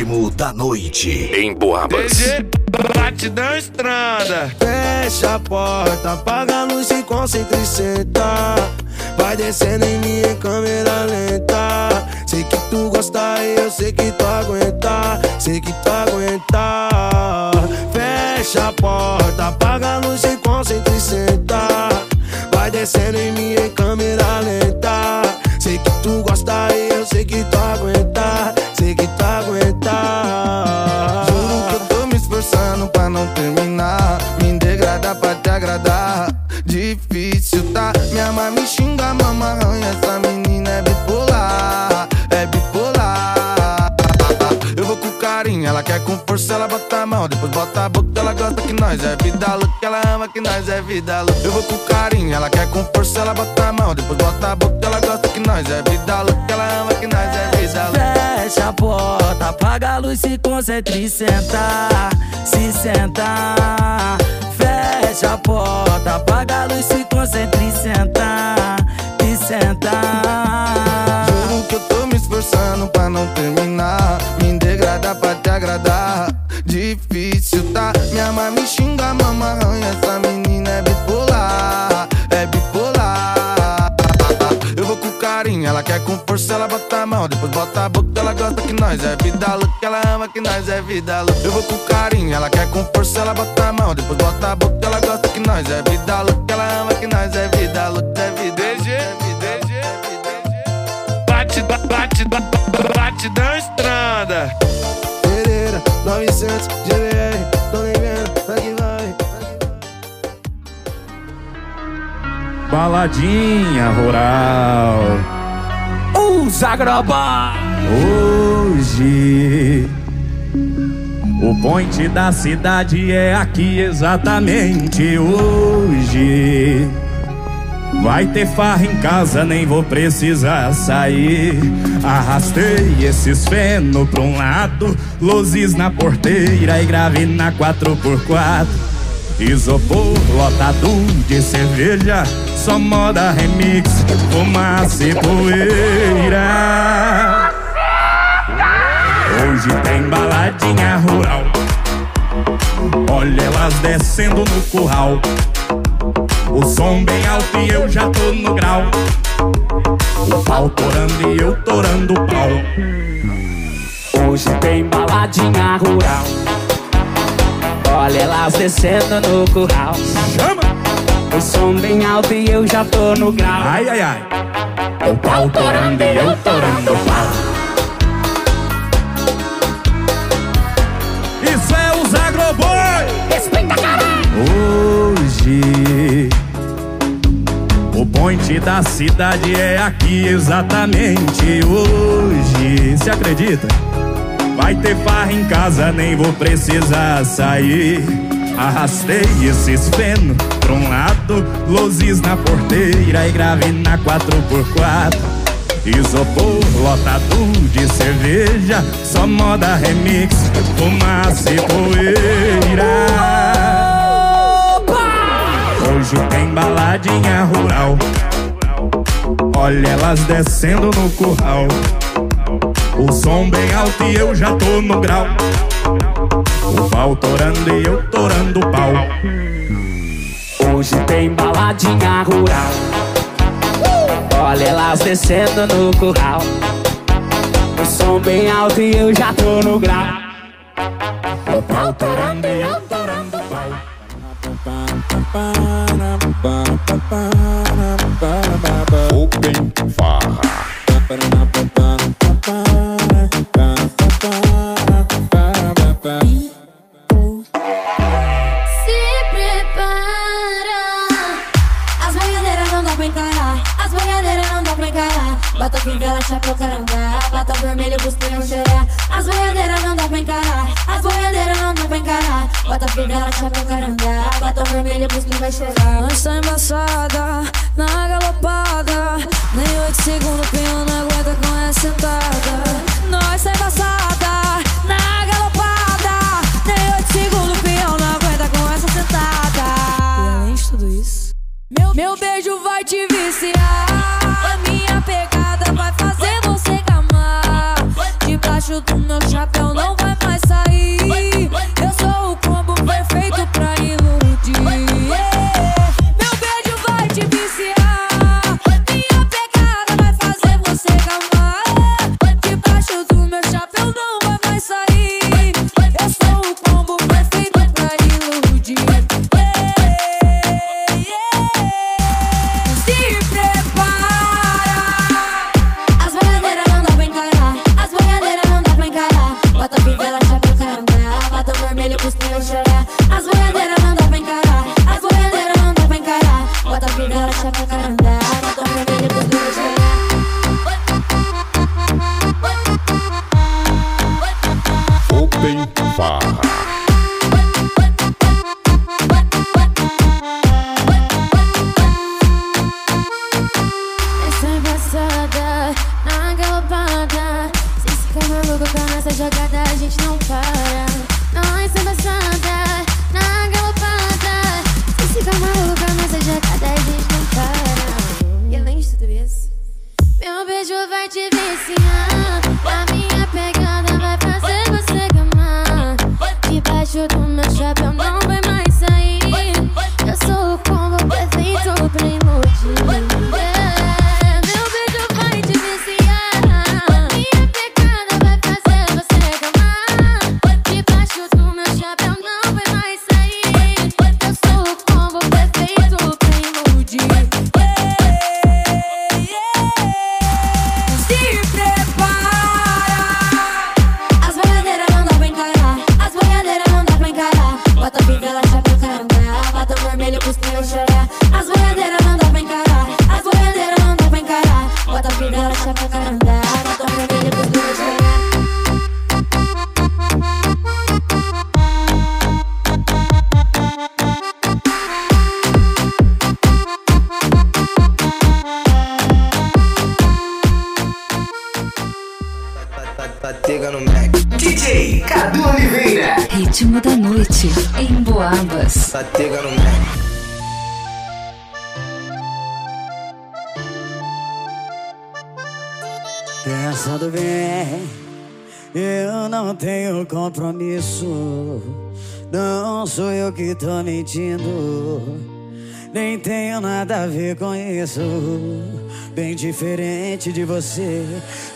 Ritmo da noite em Boabas. Batidão estrada. Fecha a porta, apaga a luz e concentra e senta. Vai descendo em mim em câmera lenta. Sei que tu gosta e eu sei que tu aguenta. Sei que tu aguenta. Fecha a porta, apaga a luz e concentra e senta. Vai descendo em mim em câmera lenta. Sei que tu gosta e eu sei que tu aguenta aguentar. Juro que eu tô me esforçando pra não terminar. Me degradar pra te agradar. Difícil tá Minha mãe me xinga, mama arranha essa minha força, ela bota a mão, depois bota a boca, ela gosta que nós é vida louca, ela ama que nós é vida louca. Eu vou com carinho, ela quer com força, ela bota a mão, depois bota a boca, ela gosta que nós é vida louca, ela ama que nós é vida louca. Fecha a porta, apaga a luz, se concentra e senta, se senta. Fecha a porta, apaga a luz, se concentra e senta, e senta. Que eu tô me esforçando pra não terminar. Me degradar pra te agradar. Difícil tá? Minha mãe me xinga, mama arranha. Essa menina é bipolar, é bipolar. Eu vou com carinho, ela quer com força, ela bota a mão. Depois bota a boca, ela gosta que nós é vida louca. Ela ama que nós é vida louca. Eu vou com carinho, ela quer com força, ela bota a mão. Depois bota a boca, ela gosta que nós é vida louca. Ela ama que nós é vida louca, é vida. Bate, ba- bate, ba- ba- bate da estrada. Pereira, 900, GBR, tô nem vendo, vai que vai. Baladinha rural. Os agroba. Hoje. O point da cidade é aqui exatamente hoje. Vai ter farra em casa, nem vou precisar sair. Arrastei esses feno pra um lado, luzes na porteira e grave na 4x4. Isopor lotado de cerveja, só moda remix, fumaça e poeira. Hoje tem baladinha rural. Olha elas descendo no curral. O som bem alto e eu já tô no grau. O pau torando e eu torando o pau. Hoje tem baladinha rural. Olha elas descendo no curral. Chama! O som bem alto e eu já tô no grau. Ai, ai, ai. O pau torando e eu torando o pau. Isso é os agroboi! Respeita, caralho! Hoje O point da cidade é aqui exatamente hoje. Se acredita? Vai ter farra em casa, nem vou precisar sair. Arrastei esses feno pra um lado Luzes na porteira e grave na 4x4 Isopor lotado de cerveja Só moda remix, fumaça e poeira Hoje tem baladinha rural Olha elas descendo no curral O som bem alto e eu já tô no grau O pau torando e eu torando o pau Hoje tem baladinha rural. Olha elas descendo no curral. O som bem alto e eu já tô no grau. O pau torando e eu torando o pau Open Farra. Se prepara. As não pra encarar. As não pra encarar. Bota vermelho, busteiro, xeré. As boiadeiras não dá pra encarar. As boiadeiras Bota fivela, chapéu, carangá. Bota vermelho, busteiro, vai chorar. Nós tá embaçada, na galopada. Nem oito segundos o peão não aguenta com essa sentada. Nós tá embaçada, na galopada. Nem oito segundos o peão não aguenta com essa sentada. E além de tudo isso Meu, meu beijo vai te viciar. A minha pegada vai fazer você gamar. Debaixo do meu chapéu Nem tenho nada a ver com isso. Bem diferente de você.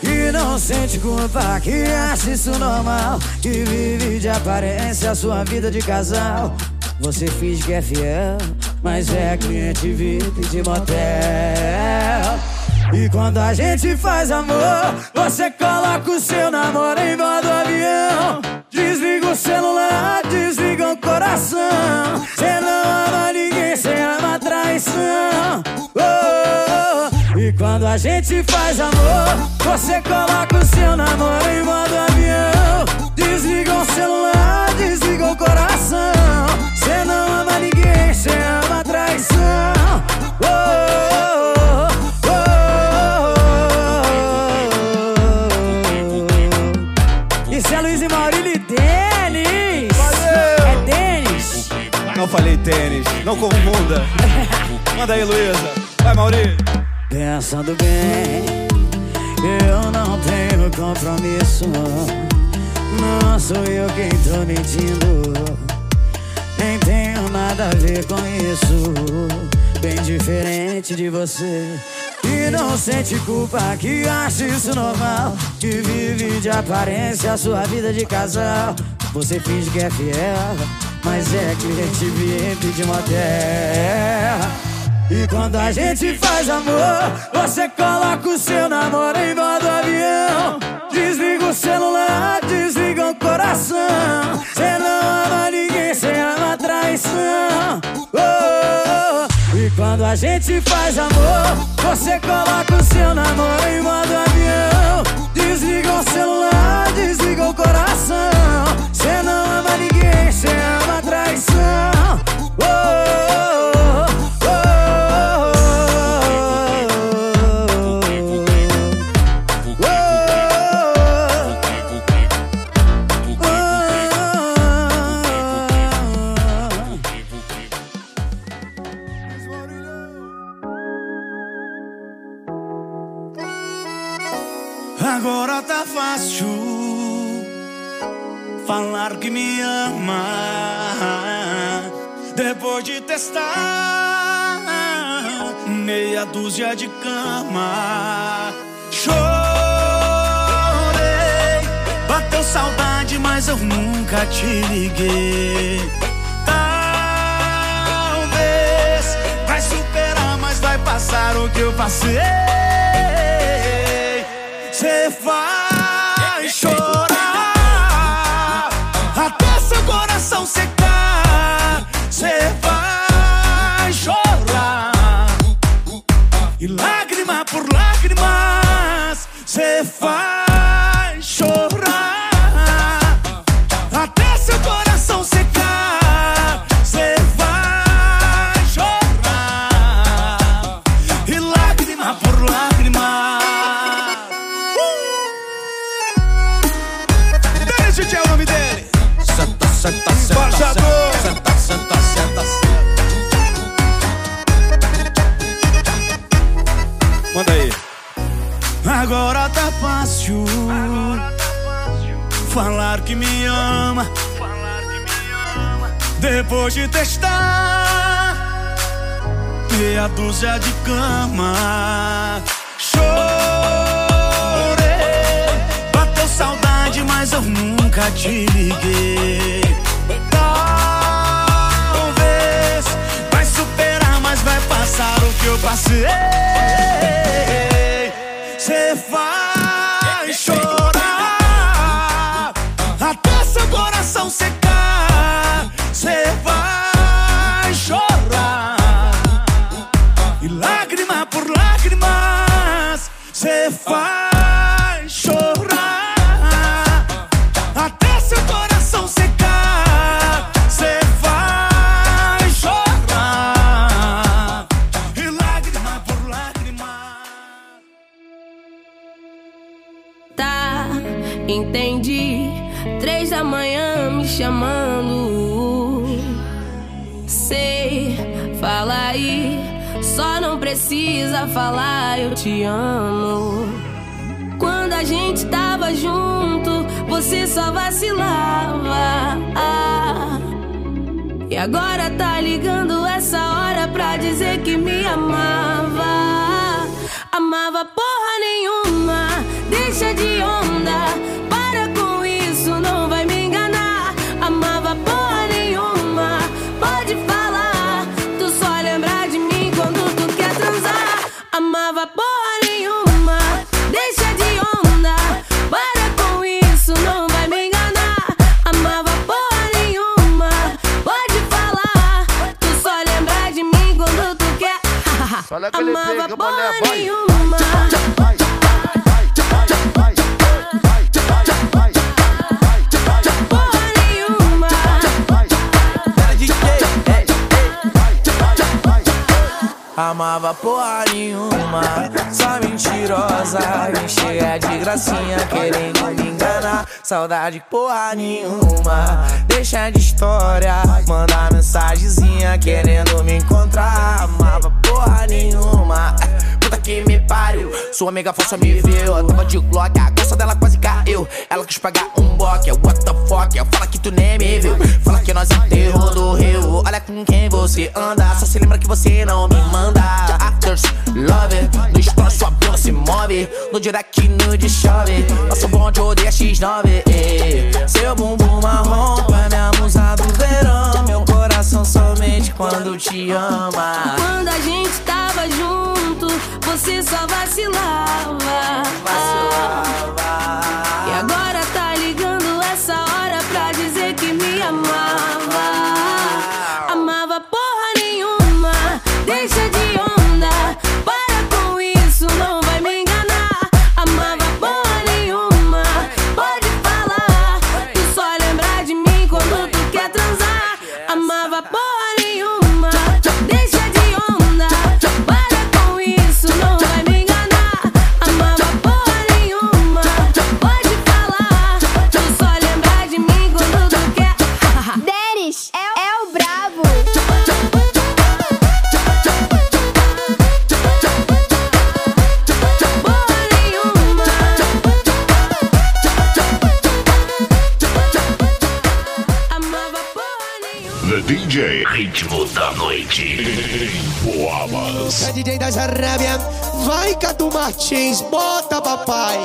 Que não sente culpa, que acha isso normal. Que vive de aparência a sua vida de casal. Você finge que é fiel, mas é cliente VIP de motel. E quando a gente faz amor, você coloca o seu namoro em modo avião. Desliga o celular, desliga coração. Cê não ama ninguém, cê ama traição. Oh, oh, oh. E quando a gente faz amor, você coloca o seu namoro em modo avião. Desliga o celular, desliga o coração. Cê não ama ninguém, cê ama traição. Oh, oh, oh, oh, oh. Não falei tênis, não confunda. Manda aí, Luísa. Vai, Mauri. Pensando bem, eu não tenho compromisso. Não sou eu quem tô mentindo. Nem tenho nada a ver com isso. Bem diferente de você. Que não sente culpa, que acha isso normal. Que vive de aparência a sua vida de casal. Você finge que é fiel, mas é cliente VIP de motel. E quando a gente faz amor, você coloca o seu namoro em modo avião. Desliga o celular, desliga o coração. Cê não ama ninguém, cê ama traição. Oh, oh, oh. E quando a gente faz amor, você coloca o seu namoro em modo avião. Desliga o celular, desliga o coração. Cê não ama ninguém, cê ama Amava porra nenhuma. Porra nenhuma. Amava porra nenhuma, só mentirosa, me cheia de gracinha, querendo me enganar. Saudade porra nenhuma, deixa de história, manda mensagenzinha, querendo me encontrar. Amava porra nenhuma, puta que me pariu. Sua amiga falsa me viu, eu tava de Glock, a calça dela quase caiu. Ela quis pagar um boque, what the fuck? Fala que tu nem me viu, fala que nós enterrou do rio. Olha com quem você anda, só se lembra que você não me manda. Actors, love no story sua bunda se move. No direct nude chove, nosso bonde odeia X9. eh. Seu bumbum marrom é minha musa do verão. Meu coração somente quando te ama. Quando a gente tava junto, você só vacilava. E agora tá ligando essa hora pra dizer que me amava. Da Noite. Boabas. É DJ das Arábia, vai Cadu Martins, bota papai.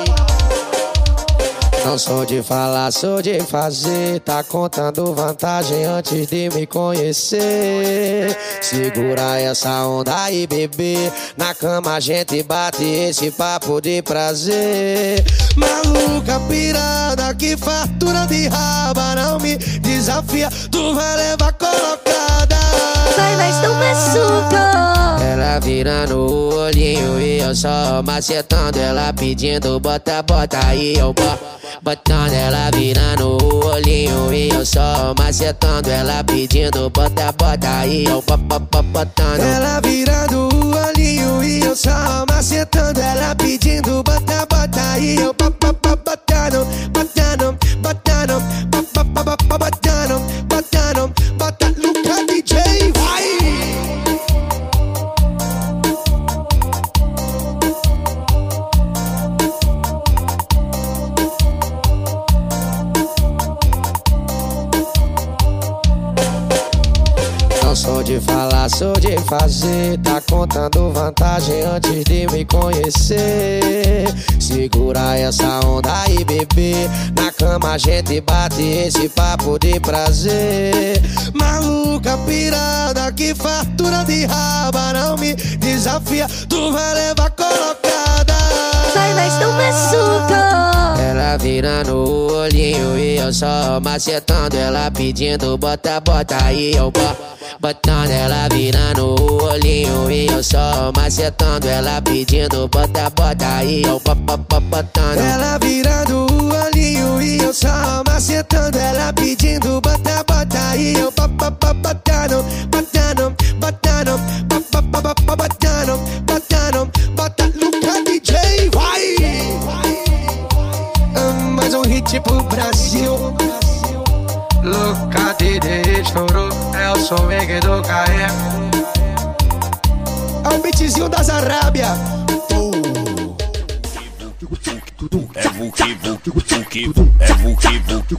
Não sou de falar, sou de fazer. Tá contando vantagem antes de me conhecer. Segura essa onda aí, bebê. Na cama a gente bate esse papo de prazer. Maluca pirada, que fartura de raba, não me desafia, tu vai levar colocada. Vai, vai, estou machucando. Ela virando o olhinho e eu só macetando. Ela pedindo bota, bota aí eu boto. Botando ela virando o olhinho e eu só macetando. Ela pedindo bota, bota aí eu bo- bo- bo- botando. Ela virando o olhinho e eu só macetando. Ela pedindo bota, bota e eu pa, pa, pa, falar, sou de fazer. Tá contando vantagem antes de me conhecer. Segura essa onda aí, bebê. Na cama a gente bate esse papo de prazer. Maluca pirada, que fartura de raba. Não me desafia, tu vai levar colocada. Vai, vai, estou machucando. Ela virando o olhinho e eu só macetando. Ela pedindo bota, bota aí eu boto. Botando ela virando o olhinho e eu só macetando. Ela pedindo bota, bota aí eu bo- bo- bo- botando. Ela virando o olhinho e eu só macetando. Ela pedindo bota, bota e eu bo- bo- bo- botando, botando, botando, bo- bo- bo- bo- bo- botando, DJ estourou, é o swing do Caê. É o beatzinho das Arábia. É vuki, é vuki, vuki, vuki, é vuki, vuki.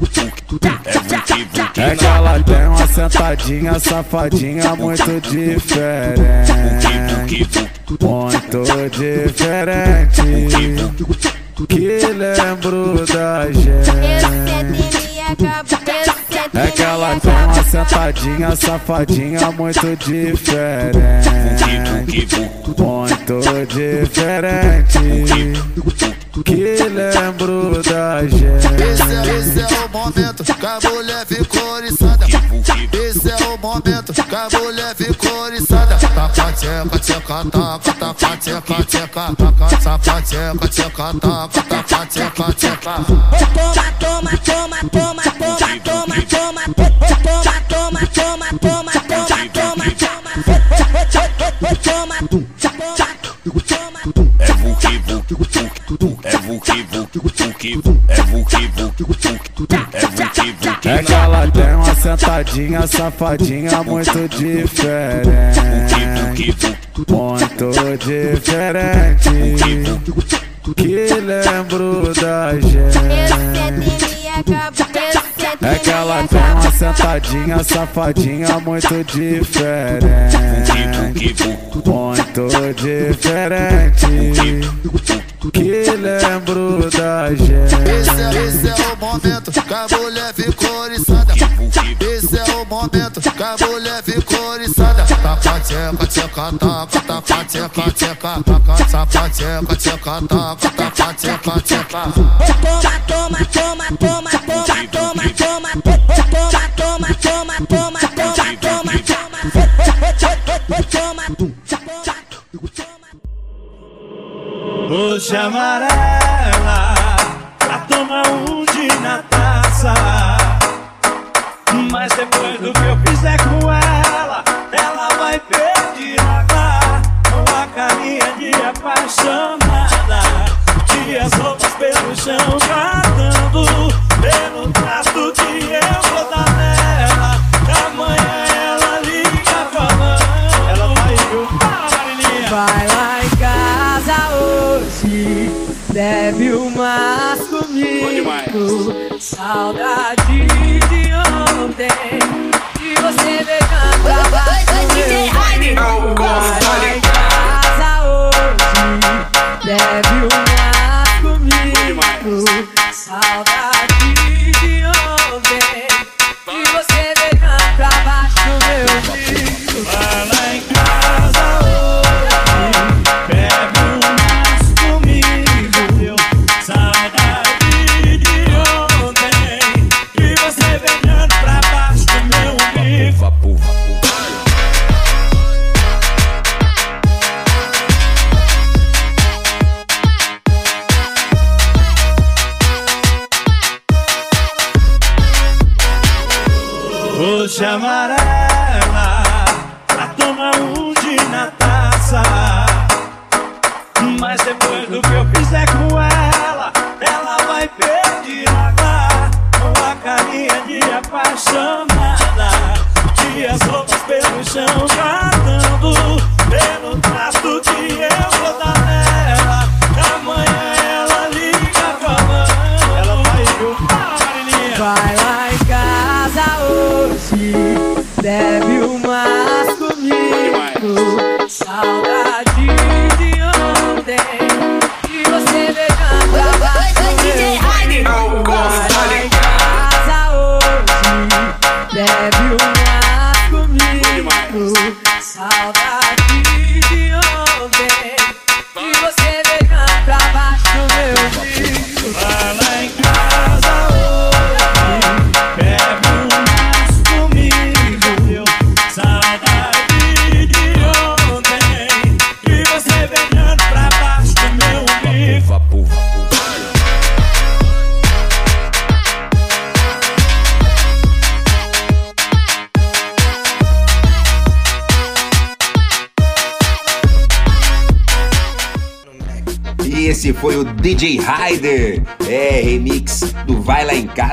É que ela tem uma sentadinha safadinha muito diferente. Muito diferente. Que lembro da gente. É que ela tem uma sentadinha safadinha muito diferente. Muito diferente. Que lembro da gente. Esse é, esse é o momento que a mulher ficou oriçada. Esse é o momento que a mulher ficou oriçada. Tcheca, tcheca, taca, taca, tcheca, tcheca, taca, taca, tcheca, tcheca, taca, taca, tcheca, tcheca. Toma, toma, toma, toma, toma, toma, toma, toma, toma, toma, toma, toma, toma, toma, É que ela tem uma sentadinha safadinha muito diferente. Muito diferente. Que lembro da gente. É que ela tem uma sentadinha safadinha muito diferente. Muito diferente. Que lembro da gente. Esse é, esse é o momento que a mulher ficou oriçada. Esse é o momento que a mulher ficou oriçada. Taca, tcheca, taca, tcheca, tcheca. Toma, toma, toma, toma, toma, toma, toma, toma, toma, toma, toma, toma, toma, toma, Hoje amarela pra tomar um de na taça. Mas depois do que eu fizer com ela, ela vai pedir água com a carinha de apaixonada. E as roupas pelo chão catando, pelo trato que eu vou dar nela. Amanhã ela liga falando, ela vai ver Vai lá em casa hoje, bebe umas comigo. Saudade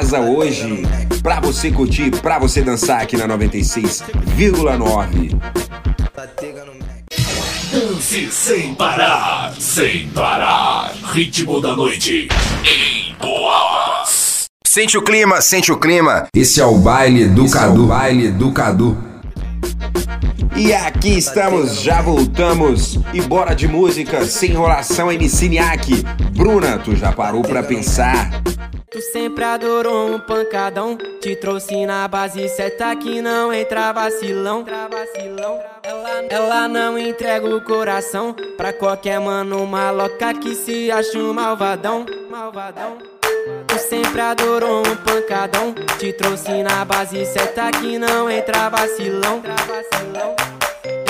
Casa hoje. Pra você curtir, pra você dançar aqui na 96,9. Dance sem parar, sem parar. Ritmo da noite em Boas. Sente o clima, sente o clima. Esse é o baile do Cadu, baile do Cadu. E aqui estamos, já voltamos. E bora de música, sem enrolação, MC Niak. Bruna, tu já parou pra pensar? Sempre adorou um pancadão. Te trouxe na base certa que não entra vacilão. Ela, não entrega o coração Pra qualquer mano maloca que se acha um malvadão. Malvadão. Tu sempre adorou um pancadão. Te trouxe na base certa que não entra vacilão.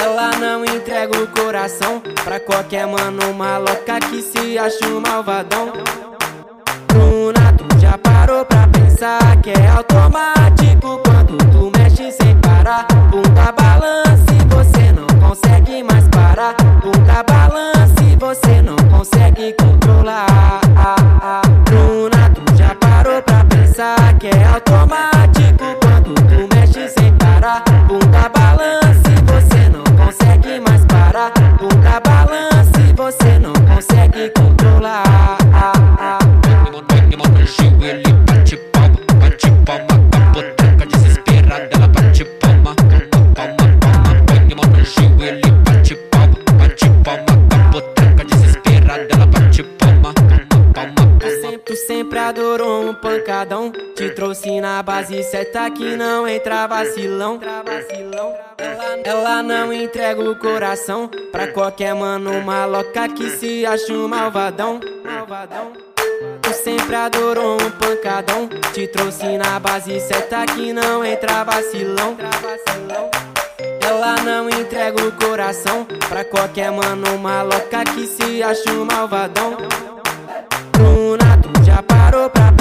Ela não entrega o coração Pra qualquer mano maloca que se acha um malvadão já parou pra pensar que é automático Quando tu mexe sem parar? Bunda balance, você não consegue mais parar. Bunda balance, você não consegue controlar. Bruna, tu já parou pra pensar que é automático base certa que não entra vacilão. Ela, não entrega o coração Pra qualquer mano maloca que se acha um malvadão. Tu sempre adorou um pancadão Te trouxe na base certa que não entra vacilão. Ela não entrega o coração Pra qualquer mano maloca que se acha um malvadão. Bruna, tu já parou pra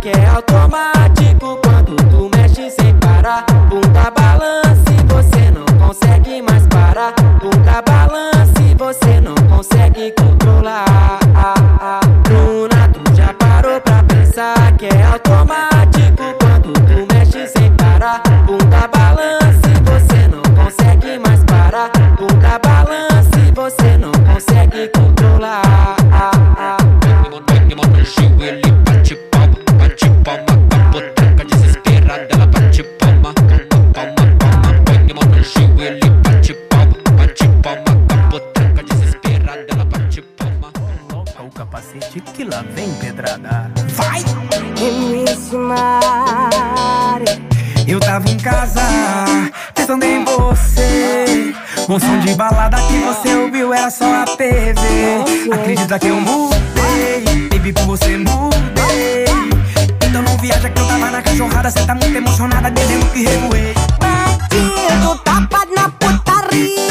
que é automático Quando tu mexe sem parar. Bunda balance, você não consegue mais parar. Bunda balance, você não consegue controlar. Bruna, tu já parou pra pensar que é automático vem pedrada. Vai! MC Mari Eu tava em casa, pensando em você. Um som de balada que você ouviu era só a TV. Acredita que eu mudei, baby, por você mudei. Então não viaja que eu tava na cachorrada, cê tá muito emocionada, dizendo que revoei. Bandido, tapa na putaria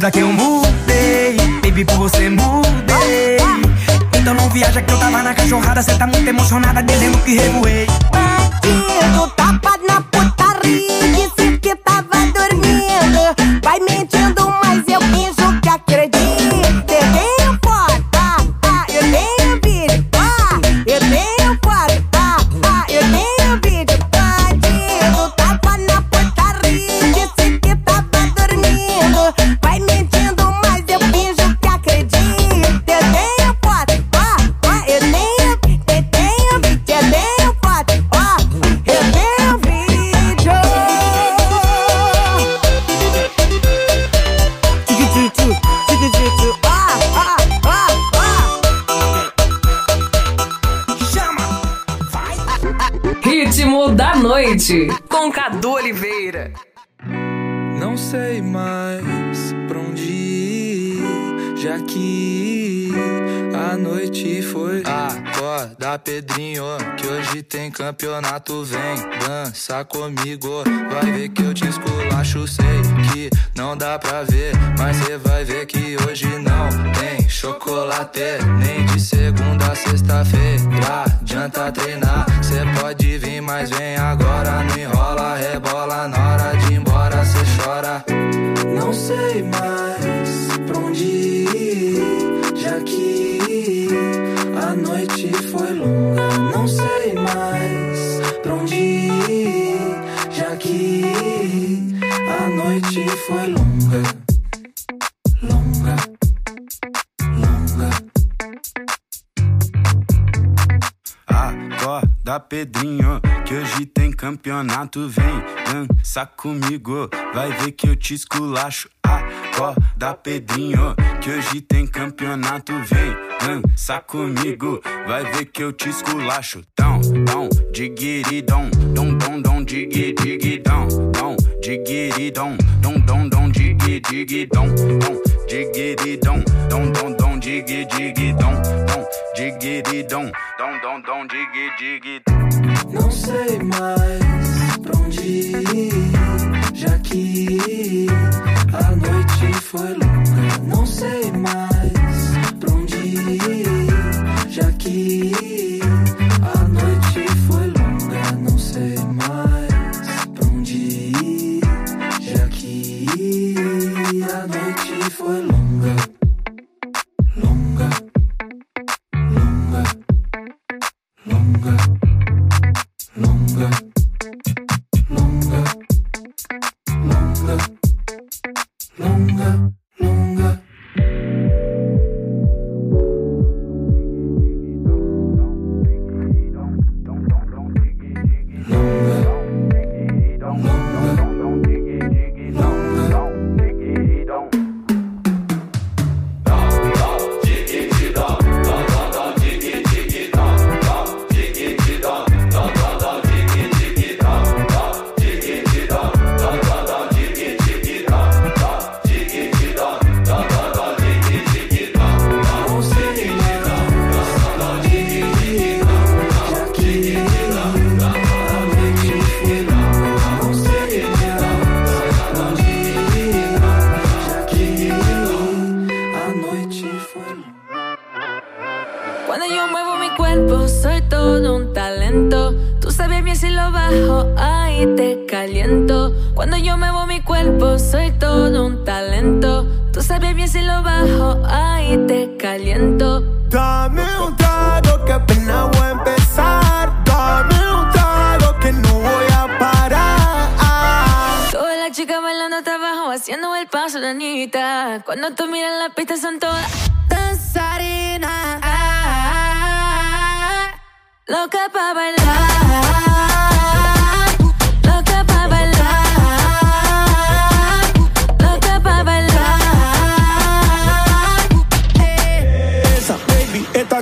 Acredita que eu mudei, baby, por você mudei. Então não viaja que eu tava na cachorrada, cê tá muito emocionada, dizendo que revoei. Noite Acorda, Pedrinho, que hoje tem campeonato. Vem dança comigo, vai ver que eu te esculacho. Sei que não dá pra ver, mas cê vai ver que hoje não tem chocolate. Nem de segunda a sexta-feira, adianta treinar. Cê pode vir, mas vem agora. Não enrola, rebola na hora de ir embora, cê chora. Não sei mais Não sei mais pra onde ir, já que a noite foi. Longa, Acorda, Pedrinho, que hoje tem campeonato. Vem dança comigo, vai ver que eu te esculacho. Acorda, Pedrinho, que hoje tem campeonato. Vem dança comigo, vai ver que eu te esculacho. Dão, dão, digiri, dom, dom, dom, digi, digi, dom, dom, digiri, dom, dom, dom, digi, digi, dom, digiri, dom, dom, dom, digi, digi, dom, digiri, dom, dom, dom, dom. Não sei mais pra onde ir, já que a noite foi longa. Não sei mais pra onde ir, já que a noite foi longa. Não sei mais pra onde ir, já que a noite foi. Longa, longa, longa, longa, longa, longa, si lo bajo, ahí te caliento. Dame un trago que apenas voy a empezar. Dame un trago que no voy a parar. Todas las chicas bailando hasta abajo, haciendo el paso de Anita. Cuando tú miras la pista son todas danzarinas. Loca pa' bailar.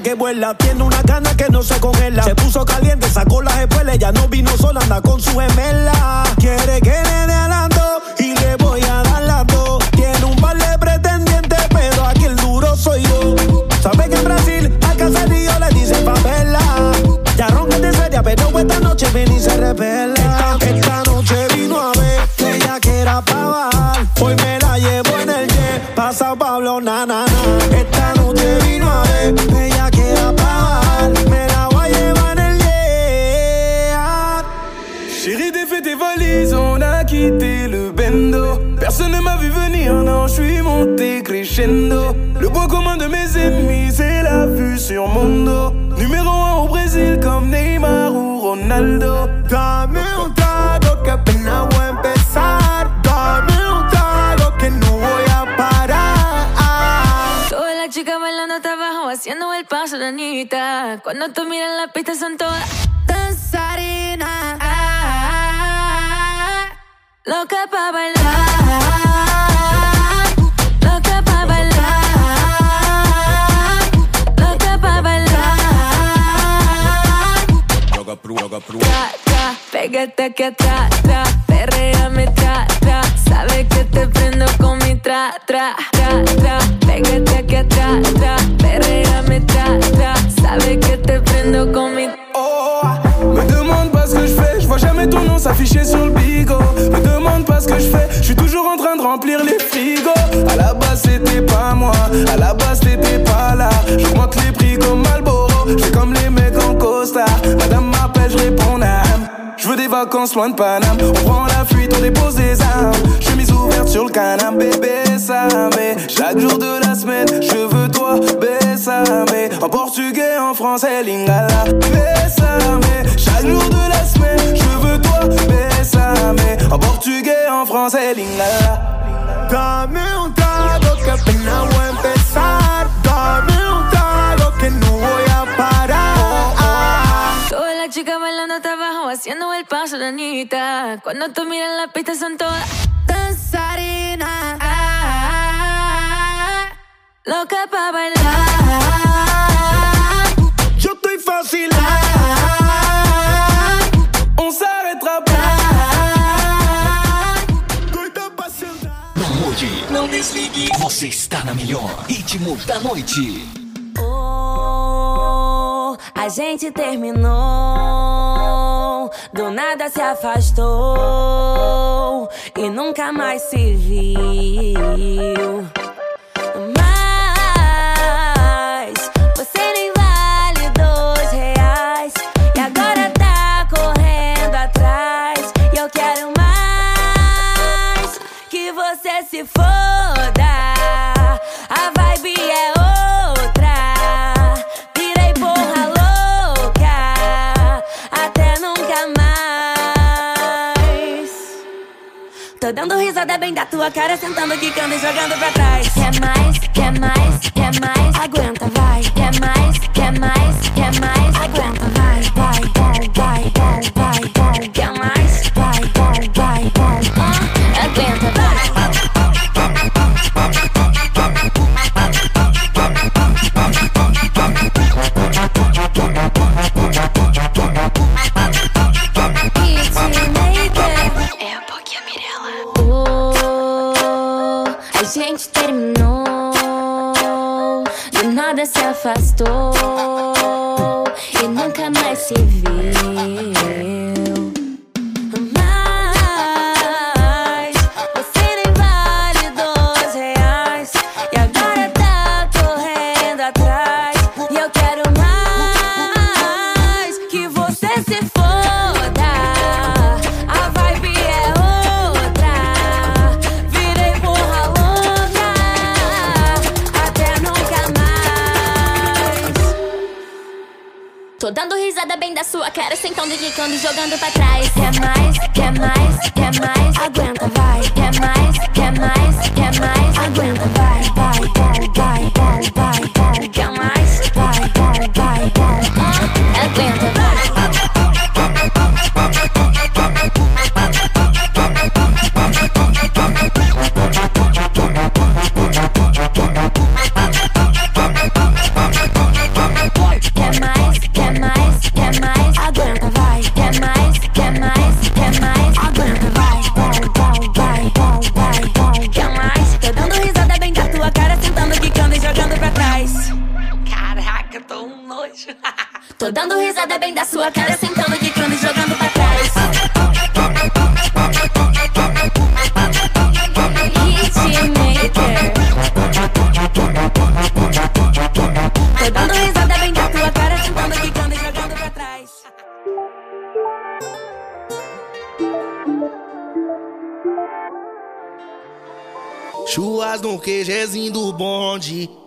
Que vuela, tiene una gana que no se congela. Se puso caliente, sacó las espuelas, ya no vino sola, anda con su gemela. Quiere que le dé alando y le voy a dar las dos. Tiene un par de pretendientes, pero aquí el duro soy yo. Sabe que en Brasil al caserío le dicen favela. Ya ronca de seria, pero esta noche ven y se revela. Esta, noche vino a ver que ella que era pa' bajar. Hoy me la llevo en el jet, pasa Pablo, na, crescendo. Le point commun de mes ennemis, c'est la vue sur mon dos. Numéro 1 au Brésil, comme Neymar ou Ronaldo. Dame un trago que apenas voy a empezar. Dame un trago que no voy a parar. Todas las chicas bailando hasta abajo, haciendo el paso de Anita. Cuando tú miras la pista son todas danzarinas. Loca pa' bailar. Tra, tra, Pégate que tra, tra, perrea me tra, tra. Sabes que te prendo con mi tra, tra, tra, tra. Pégate que tra, tra, perrea me tra, tra. Sabes que te prendo con mi Me jamais ton nom s'afficher sur le bigot. Me demande pas ce que je fais, je suis toujours en train de remplir les frigos. À la base c'était pas moi, à la base t'étais pas là. J'augmente les prix comme Malboro, j'ai comme les mecs en costard. Madame m'appelle, je réponds âme. Je veux des vacances loin de Paname. On prend la fuite, on dépose des armes. Chemise ouverte sur le canapé, bébé, ça mais chaque jour de la semaine, je veux toi, mais En portugais, en français, lingala, mais Chaque jour de la semaine, je veux toi, mais En portugais, en français, lingala. Dame un trago que apenas voy a empezar. Dame un trago que no voy a parar. Todas las chicas bailando hasta abajo, haciendo el paso de Anita. Cuando tú miras la pista son todas danzarinas. Loca pa' bailar. Yo estoy fácil. On s'arrêtera Não mude, não desligue. Você está na melhor ritmo da noite. Oh, a gente terminou, do nada se afastou e nunca mais se viu. Tua cara, sentando, quicando e jogando pra trás. Quer mais, quer mais, quer mais? Aguenta, vai. Quer mais, quer mais, quer mais? Aguenta, vai, vai,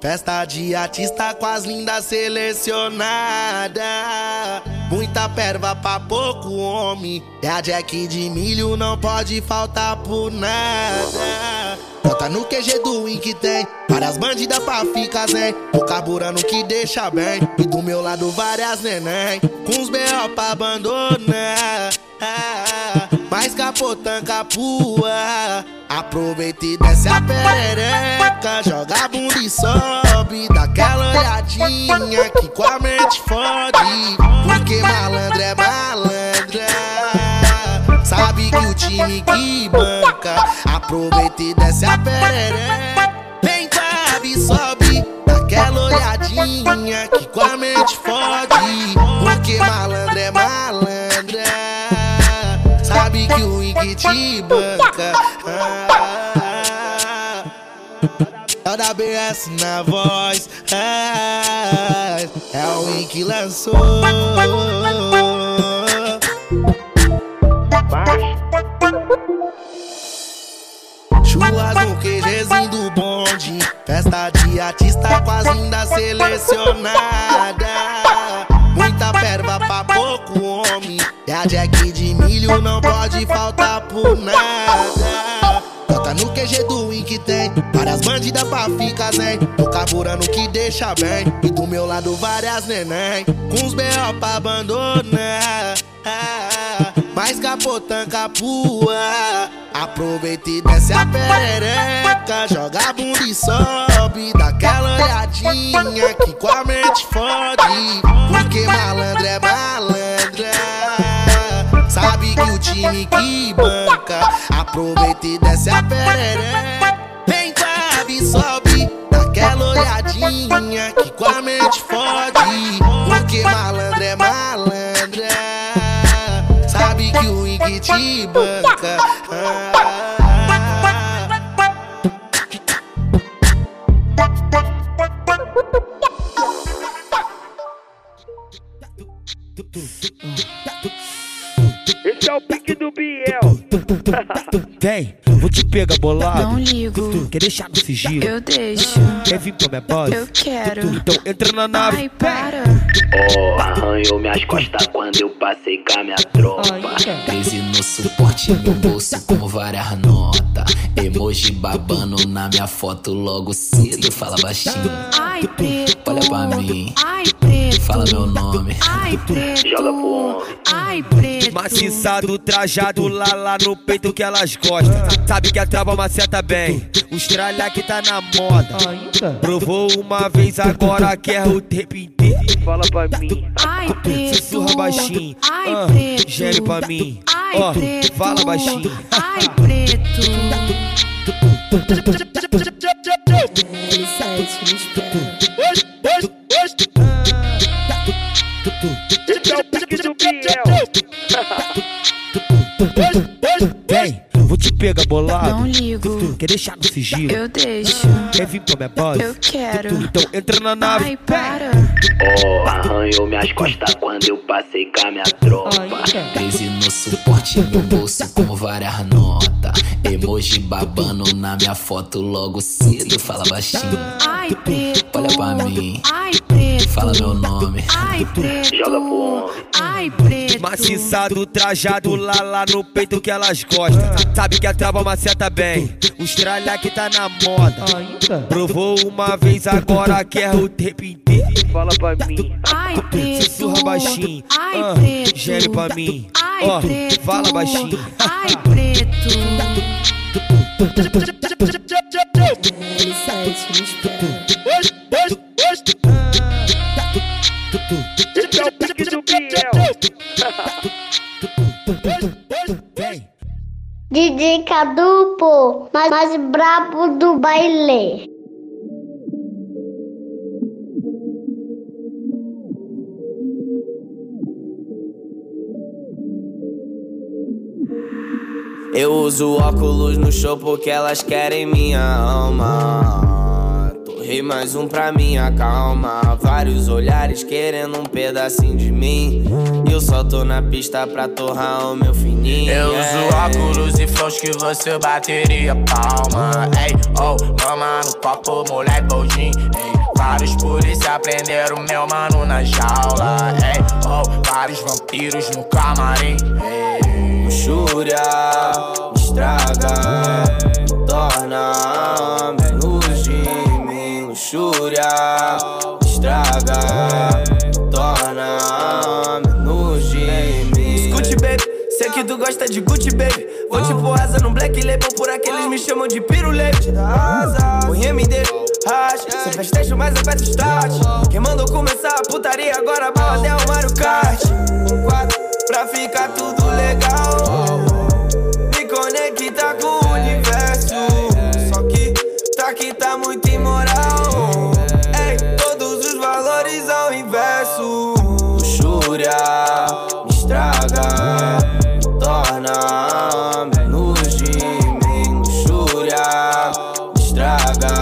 Festa de artista com as lindas selecionadas. Muita perva pra pouco homem. É a Jack de milho, não pode faltar por nada. Bota no QG do Win que tem várias bandidas pra ficar zen. Tô carburando que deixa bem. E do meu lado várias neném. Com os B.O. pra abandonar. Mas capotã capua. Aproveita e desce a perereca. Joga a bunda e sobe. Daquela olhadinha que com a mente fode. Porque malandro é malandra. Sabe que o time que banca Aproveita e desce a perereca Vem cabe, sobe Daquela olhadinha Que com a mente fode Porque malandro é malandra Sabe que o Wink te banca É da BS na voz ah, É o Wink que lançou. Churras no QGzinho do bonde Festa de artista quase ainda selecionada. Muita perva pra pouco homem E a Jack de milho não pode faltar por nada Bota no QG do Win que tem. Várias bandidas pra ficar zen Tô carburando que deixa bem. E do meu lado várias neném. Com os B.O. pra abandonar. Mais capotã capua Aproveita e desce a perereca. Joga a bunda e sobe Daquela olhadinha que com a mente fode. Porque malandro é malandra Sabe que o time que banca Aproveita e desce a perereca Vem cabe e sobe Daquela olhadinha que com a mente fode. Porque malandro é malandra Sabe que o Wink te banca. Ah. Esse é o pique do Biel. Vem, vou te pegar bolado. Não ligo. Quer deixar no sigilo? Eu deixo. Quer vir pra minha base? Eu quero. Então entra na nave. Ai, para. Oh, arranhou minhas costas quando eu passei com a minha tropa. 13 no suporte no bolso com várias notas. Emoji babando na minha foto logo cedo. Fala baixinho. Ai. Olha pra mim. Ai, preto. Fala meu nome. Ai, preto. Joga pro homem. Ai, preto. Maciçado, trajado lá lá no peito que elas gostam. Sabe que a trava maceta bem. Os tralha que tá na moda. Provou uma vez, agora quer o tempo inteiro. Fala pra mim. Ai, preto. Sussurra baixinho. Ai, Ah, preto. Gere pra mim. Ai, Ó, preto. fala baixinho. Ai, preto. Esse é o pique do Biel. Vem, vou te pegar bolado. Não ligo. Quer deixar no sigilo? Eu deixo. Quer vir pra minha base? Eu quero. Então entra na nave. Ai, para. Oh, arranhou minhas costas quando eu passei com a minha tropa. 13 no suporte no bolso com várias notas. Emoji babando na minha foto logo cedo. Fala baixinho. Ai, preto. Olha pra mim. Ai. Fala meu nome. Ai, preto. Joga pro homem. Ai, preto. Maciçado, trajado lá lá no peito que elas gostam. Sabe que a trava maceta bem. Os tralha que tá na moda. Provou uma vez, agora quer o tempo inteiro. Fala pra mim. Ai, preto. Sussurra baixinho. Ai, Ah, preto. Gere pra mim. Ai, Ó, preto. fala baixinho. Ai, preto. DJ Cadupo, mais, mais brabo do baile. Eu uso óculos no show porque elas querem minha alma. Torrei mais um pra minha calma. Vários olhares querendo um pedacinho de mim. Eu só tô na pista pra torrar o meu fininho. Eu uso óculos e flows que você bateria palma. Ei, oh, mama no copo, moleque boldin. Vários polícia prenderam meu mano na jaula. Ei, oh, vários vampiros no camarim. Ei, luxúria estraga, torna menos de mim. Luxúria estraga, torna menos de mim. Escute, baby, sei que tu gosta de Gucci, baby. Vou tipo asa no black label, por aqueles me chamam de pirulete. Põe MD, racha. Sem festejo, mas aperta start. Quem mandou começar a putaria, agora a bola é o Mario Kart. Um quadro pra ficar tudo legal. Me conecta com o universo. Só que tá aqui tá muito imoral. Ei, todos os valores ao inverso. Luxúria me estraga, me torna menos de mim. Luxúria me estraga,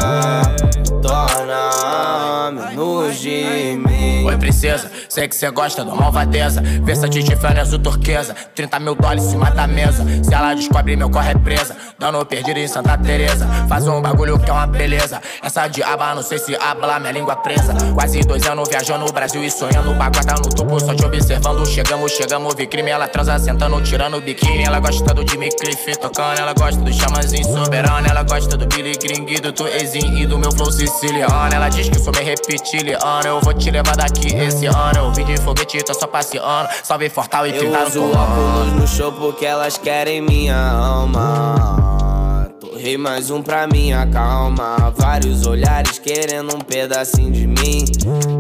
torna menos de. Oi, princesa sei que cê gosta da malvadeza. Versatil Tiffany azul turquesa. 30 mil dólares em cima da mesa. Se ela descobre, meu corre é presa. Dando perdido em Santa Teresa. Faz um bagulho que é uma beleza. Essa diaba, não sei se habla, minha língua presa. Quase dois anos viajando o Brasil e sonhando. Baguata no topo, só te observando. Chegamos, chegamos, vi crime. Ela transa sentando, tirando o biquíni. Ela gosta do Jimmy Cliff tocando. Ela gosta do chamanzinho soberano. Ela gosta do Billy Gring do Tuezinho e do meu flow siciliano. Ela diz que sou meio reptiliano. Eu vou te levar daqui esse ano. Eu vim de foguete, tô só passeando. Salve Fortal e Eu uso óculos no show porque elas querem minha alma. Torrei mais um pra minha calma. Vários olhares querendo um pedacinho de mim.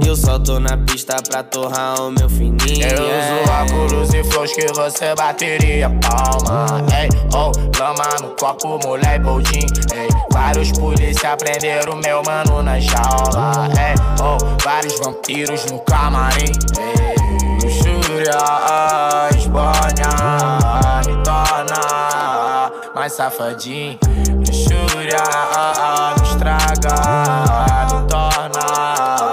Eu só tô na pista pra torrar o meu fininho. Eu uso óculos e flows que você bateria palma. Ei, oh, lama no copo, mulher boldin. Ei, vários polícia prenderam meu mano na jaula. Ei, oh, vários vampiros no camarim. Luxúria, Espanha me torna mais safadinho. Luxúria, me estraga, me torna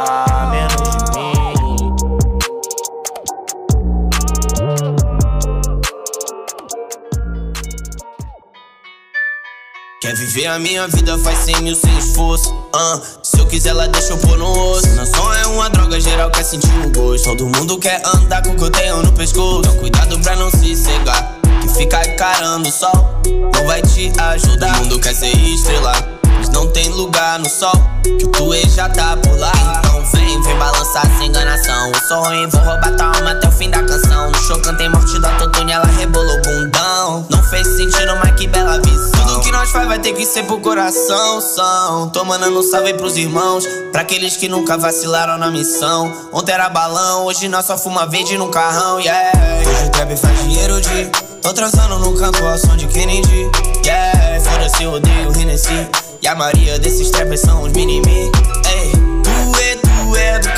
viver a minha vida, faz cem mil sem esforço. ah. Se eu quiser, ela deixa eu pôr no osso. Não só é uma droga, geral quer sentir o gosto. Todo mundo quer andar com o que eu tenho no pescoço. Então cuidado pra não se cegar. Que ficar encarando o sol não vai te ajudar. O mundo quer ser estrela, mas não tem lugar no sol. Que o tuê já tá por lá. Então vem, vem balançar sem enganação. Eu sou ruim, vou roubar tua alma até o fim da canção. No show cantei morte da Totune, ela rebolou bundão. Não fez sentido, mas que bela visão. Tudo que nós faz vai ter que ser pro coração. São, tô mandando um salve pros irmãos. Pra aqueles que nunca vacilaram na missão. Ontem era balão, hoje nós só fuma verde no carrão, yeah. Hoje o trap faz dinheiro de. Tô transando no canto ao som de Kennedy. Yeah, foda-se, odeio o Hennessy. E a maioria desses trappers são os mini-me.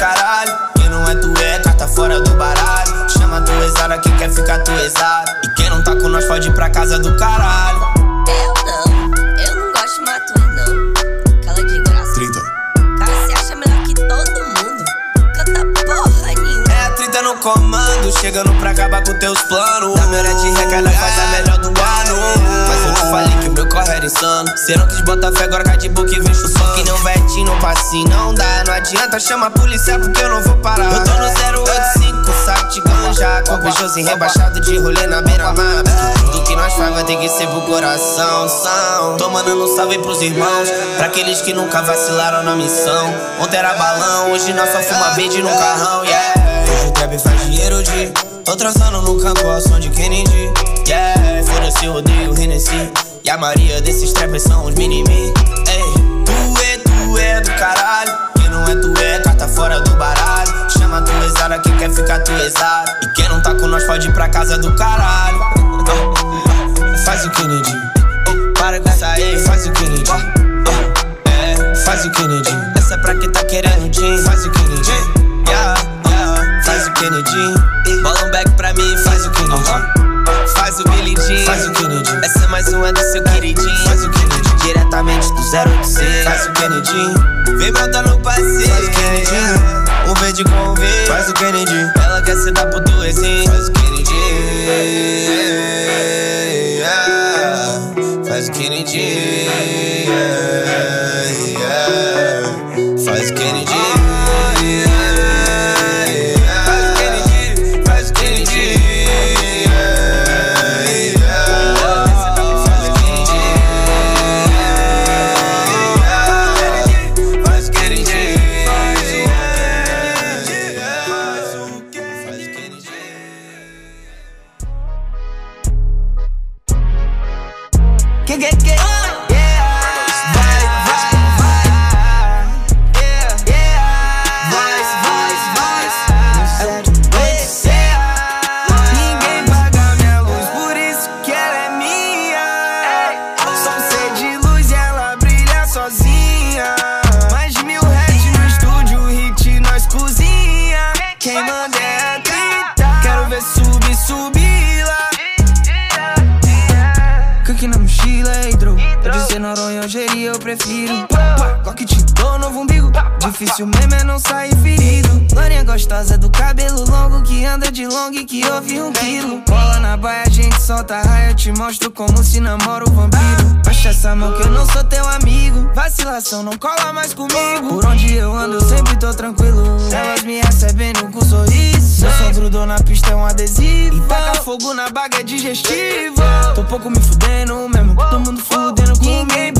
Caralho. Quem não é, tu é, carta fora do baralho. Chama tu exara, quem quer ficar tu exara. E quem não tá com nós pode ir pra casa do caralho. Eu não, no comando, chegando pra acabar com teus planos. Da melhor de recada faz a melhor do ano. Mas eu te falei que o meu corre era insano. Cê não quis botar fé, agora cai de boca e vem chupando. Que não vete, não passe, não dá. Não adianta chamar a polícia porque eu não vou parar. Eu tô no 085, saco de ganja. Com Peugeotzinho rebaixado de rolê na beira-mar. Tudo que nós faz vai ter que ser pro coração. São. Tô mandando um salve pros irmãos. Pra aqueles que nunca vacilaram na missão. Ontem era balão, hoje nós só fuma verde no carrão, yeah. Faz dinheiro de. Tô transando no canto ao som de Kennedy. Yeah, foda-se, eu odeio Hennessy. E a maioria desses trappers são os mini-me. Ei, tu é, tu é do caralho. Quem não é, tu é, carta fora do baralho. Chama tu exara, quem quer ficar tu exara. E quem não tá com nós pode ir pra casa do caralho. Faz o Kennedy. Para com isso aí, faz o Kennedy. É, faz o Kennedy. Essa é pra quem tá querendo Jim. Faz o Kennedy. Yeah, Kennedy. Bola um back pra mim, faz o Kennedy. Faz o Billy Jean. Faz o Kennedy. Essa é mais uma do seu queridinho. Faz o Kennedy. Diretamente do 086. Faz o Kennedy. Vem botar no passeio. Faz o Kennedy. Um verde com um verde. Faz o Kennedy. Ela quer se dar pro duezinho. Faz o Kennedy. Yeah. Faz o Kennedy. Yeah. Yeah. Difícil mesmo é não sair ferido. Lorinha gostosa do cabelo longo que anda de long e que ouve um quilo. Bola na baia, a gente solta raia. Eu te mostro como se namora o vampiro. Baixa essa mão que eu não sou teu amigo. Vacilação não cola mais comigo. Por onde eu ando, eu sempre tô tranquilo. Elas me recebendo com sorriso. Meu som grudou na pista, é um adesivo. E taca fogo na baga é digestivo. Tô pouco me fudendo mesmo. Todo mundo fudendo com ninguém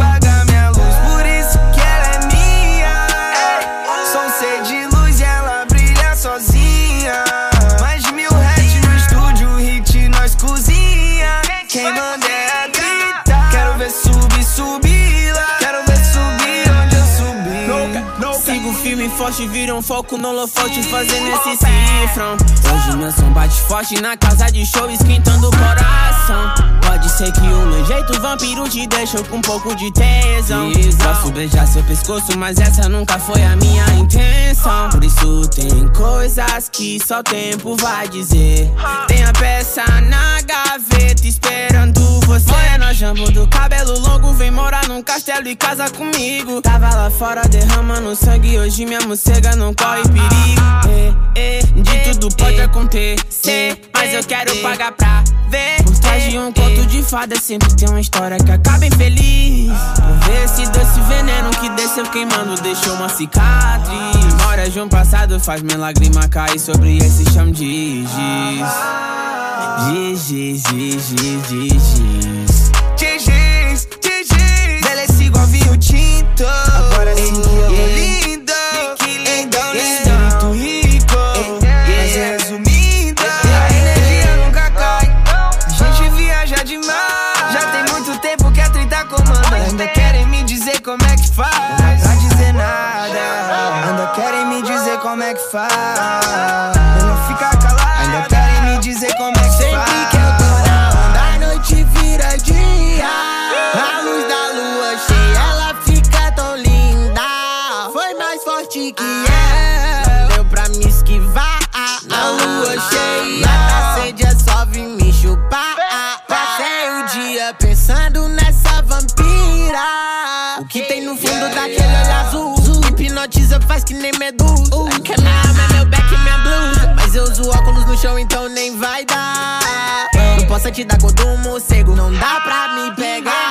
forte, vira um foco no holofote fazendo esse cifrão. Hoje meu som bate forte na casa de show, esquentando o coração. Pode ser que o meu jeito vampiro te deixou com um pouco de tesão. Posso beijar seu pescoço, mas essa nunca foi a minha intenção. Por isso tem coisas que só o tempo vai dizer. Tem a peça na gaveta esperando você. Morena jambo do cabelo longo, vem morar num castelo e casa comigo. Tava lá fora derramando sangue, hoje minha morcega não corre perigo. É, é, de tudo pode acontecer, mas eu quero pagar pra ver. Por trás de um conto de fada sempre tem uma história que acaba infeliz. Por ver esse doce veneno que desceu queimando, deixou uma cicatriz. Memória de um passado faz minha lágrima cair sobre esse chão de giz. Giz, giz, giz, giz, giz, giz. GG's, GG's. Envelhece igual vinho tinto. Agora sim é lindo. Faz. Eu não ficar calado. Ainda querem me dizer como é que faz. Sempre que eu tô na onda, a noite vira dia. A luz da lua cheia, ela fica tão linda. Foi mais forte que eu. Deu pra me esquivar. Na lua cheia, na sede é só vir me chupar. Passei o dia pensando nessa vampira. O que tem no fundo daquele olho azul? Hipnotiza, faz que nem medusa. Então nem vai dar. Não posso te dar conta do morcego, não dá pra me pegar.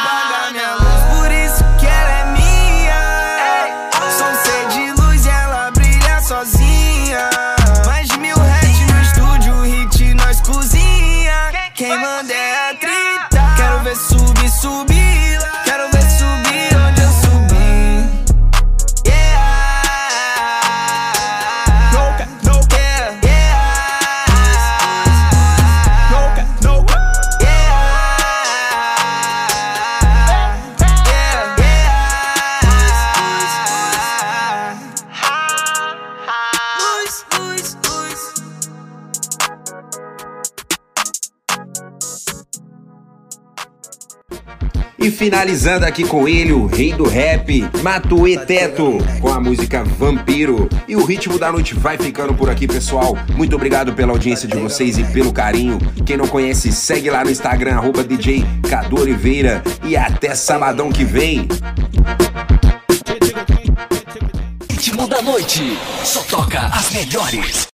E finalizando aqui com ele, o rei do rap, Matuê Teto, com a música Vampiro. E o ritmo da noite vai ficando por aqui, pessoal. Muito obrigado pela audiência de vocês e pelo carinho. Quem não conhece, segue lá no Instagram, arroba DJ Cadu Oliveira. E até sabadão que vem. Ritmo da noite. Só toca as melhores.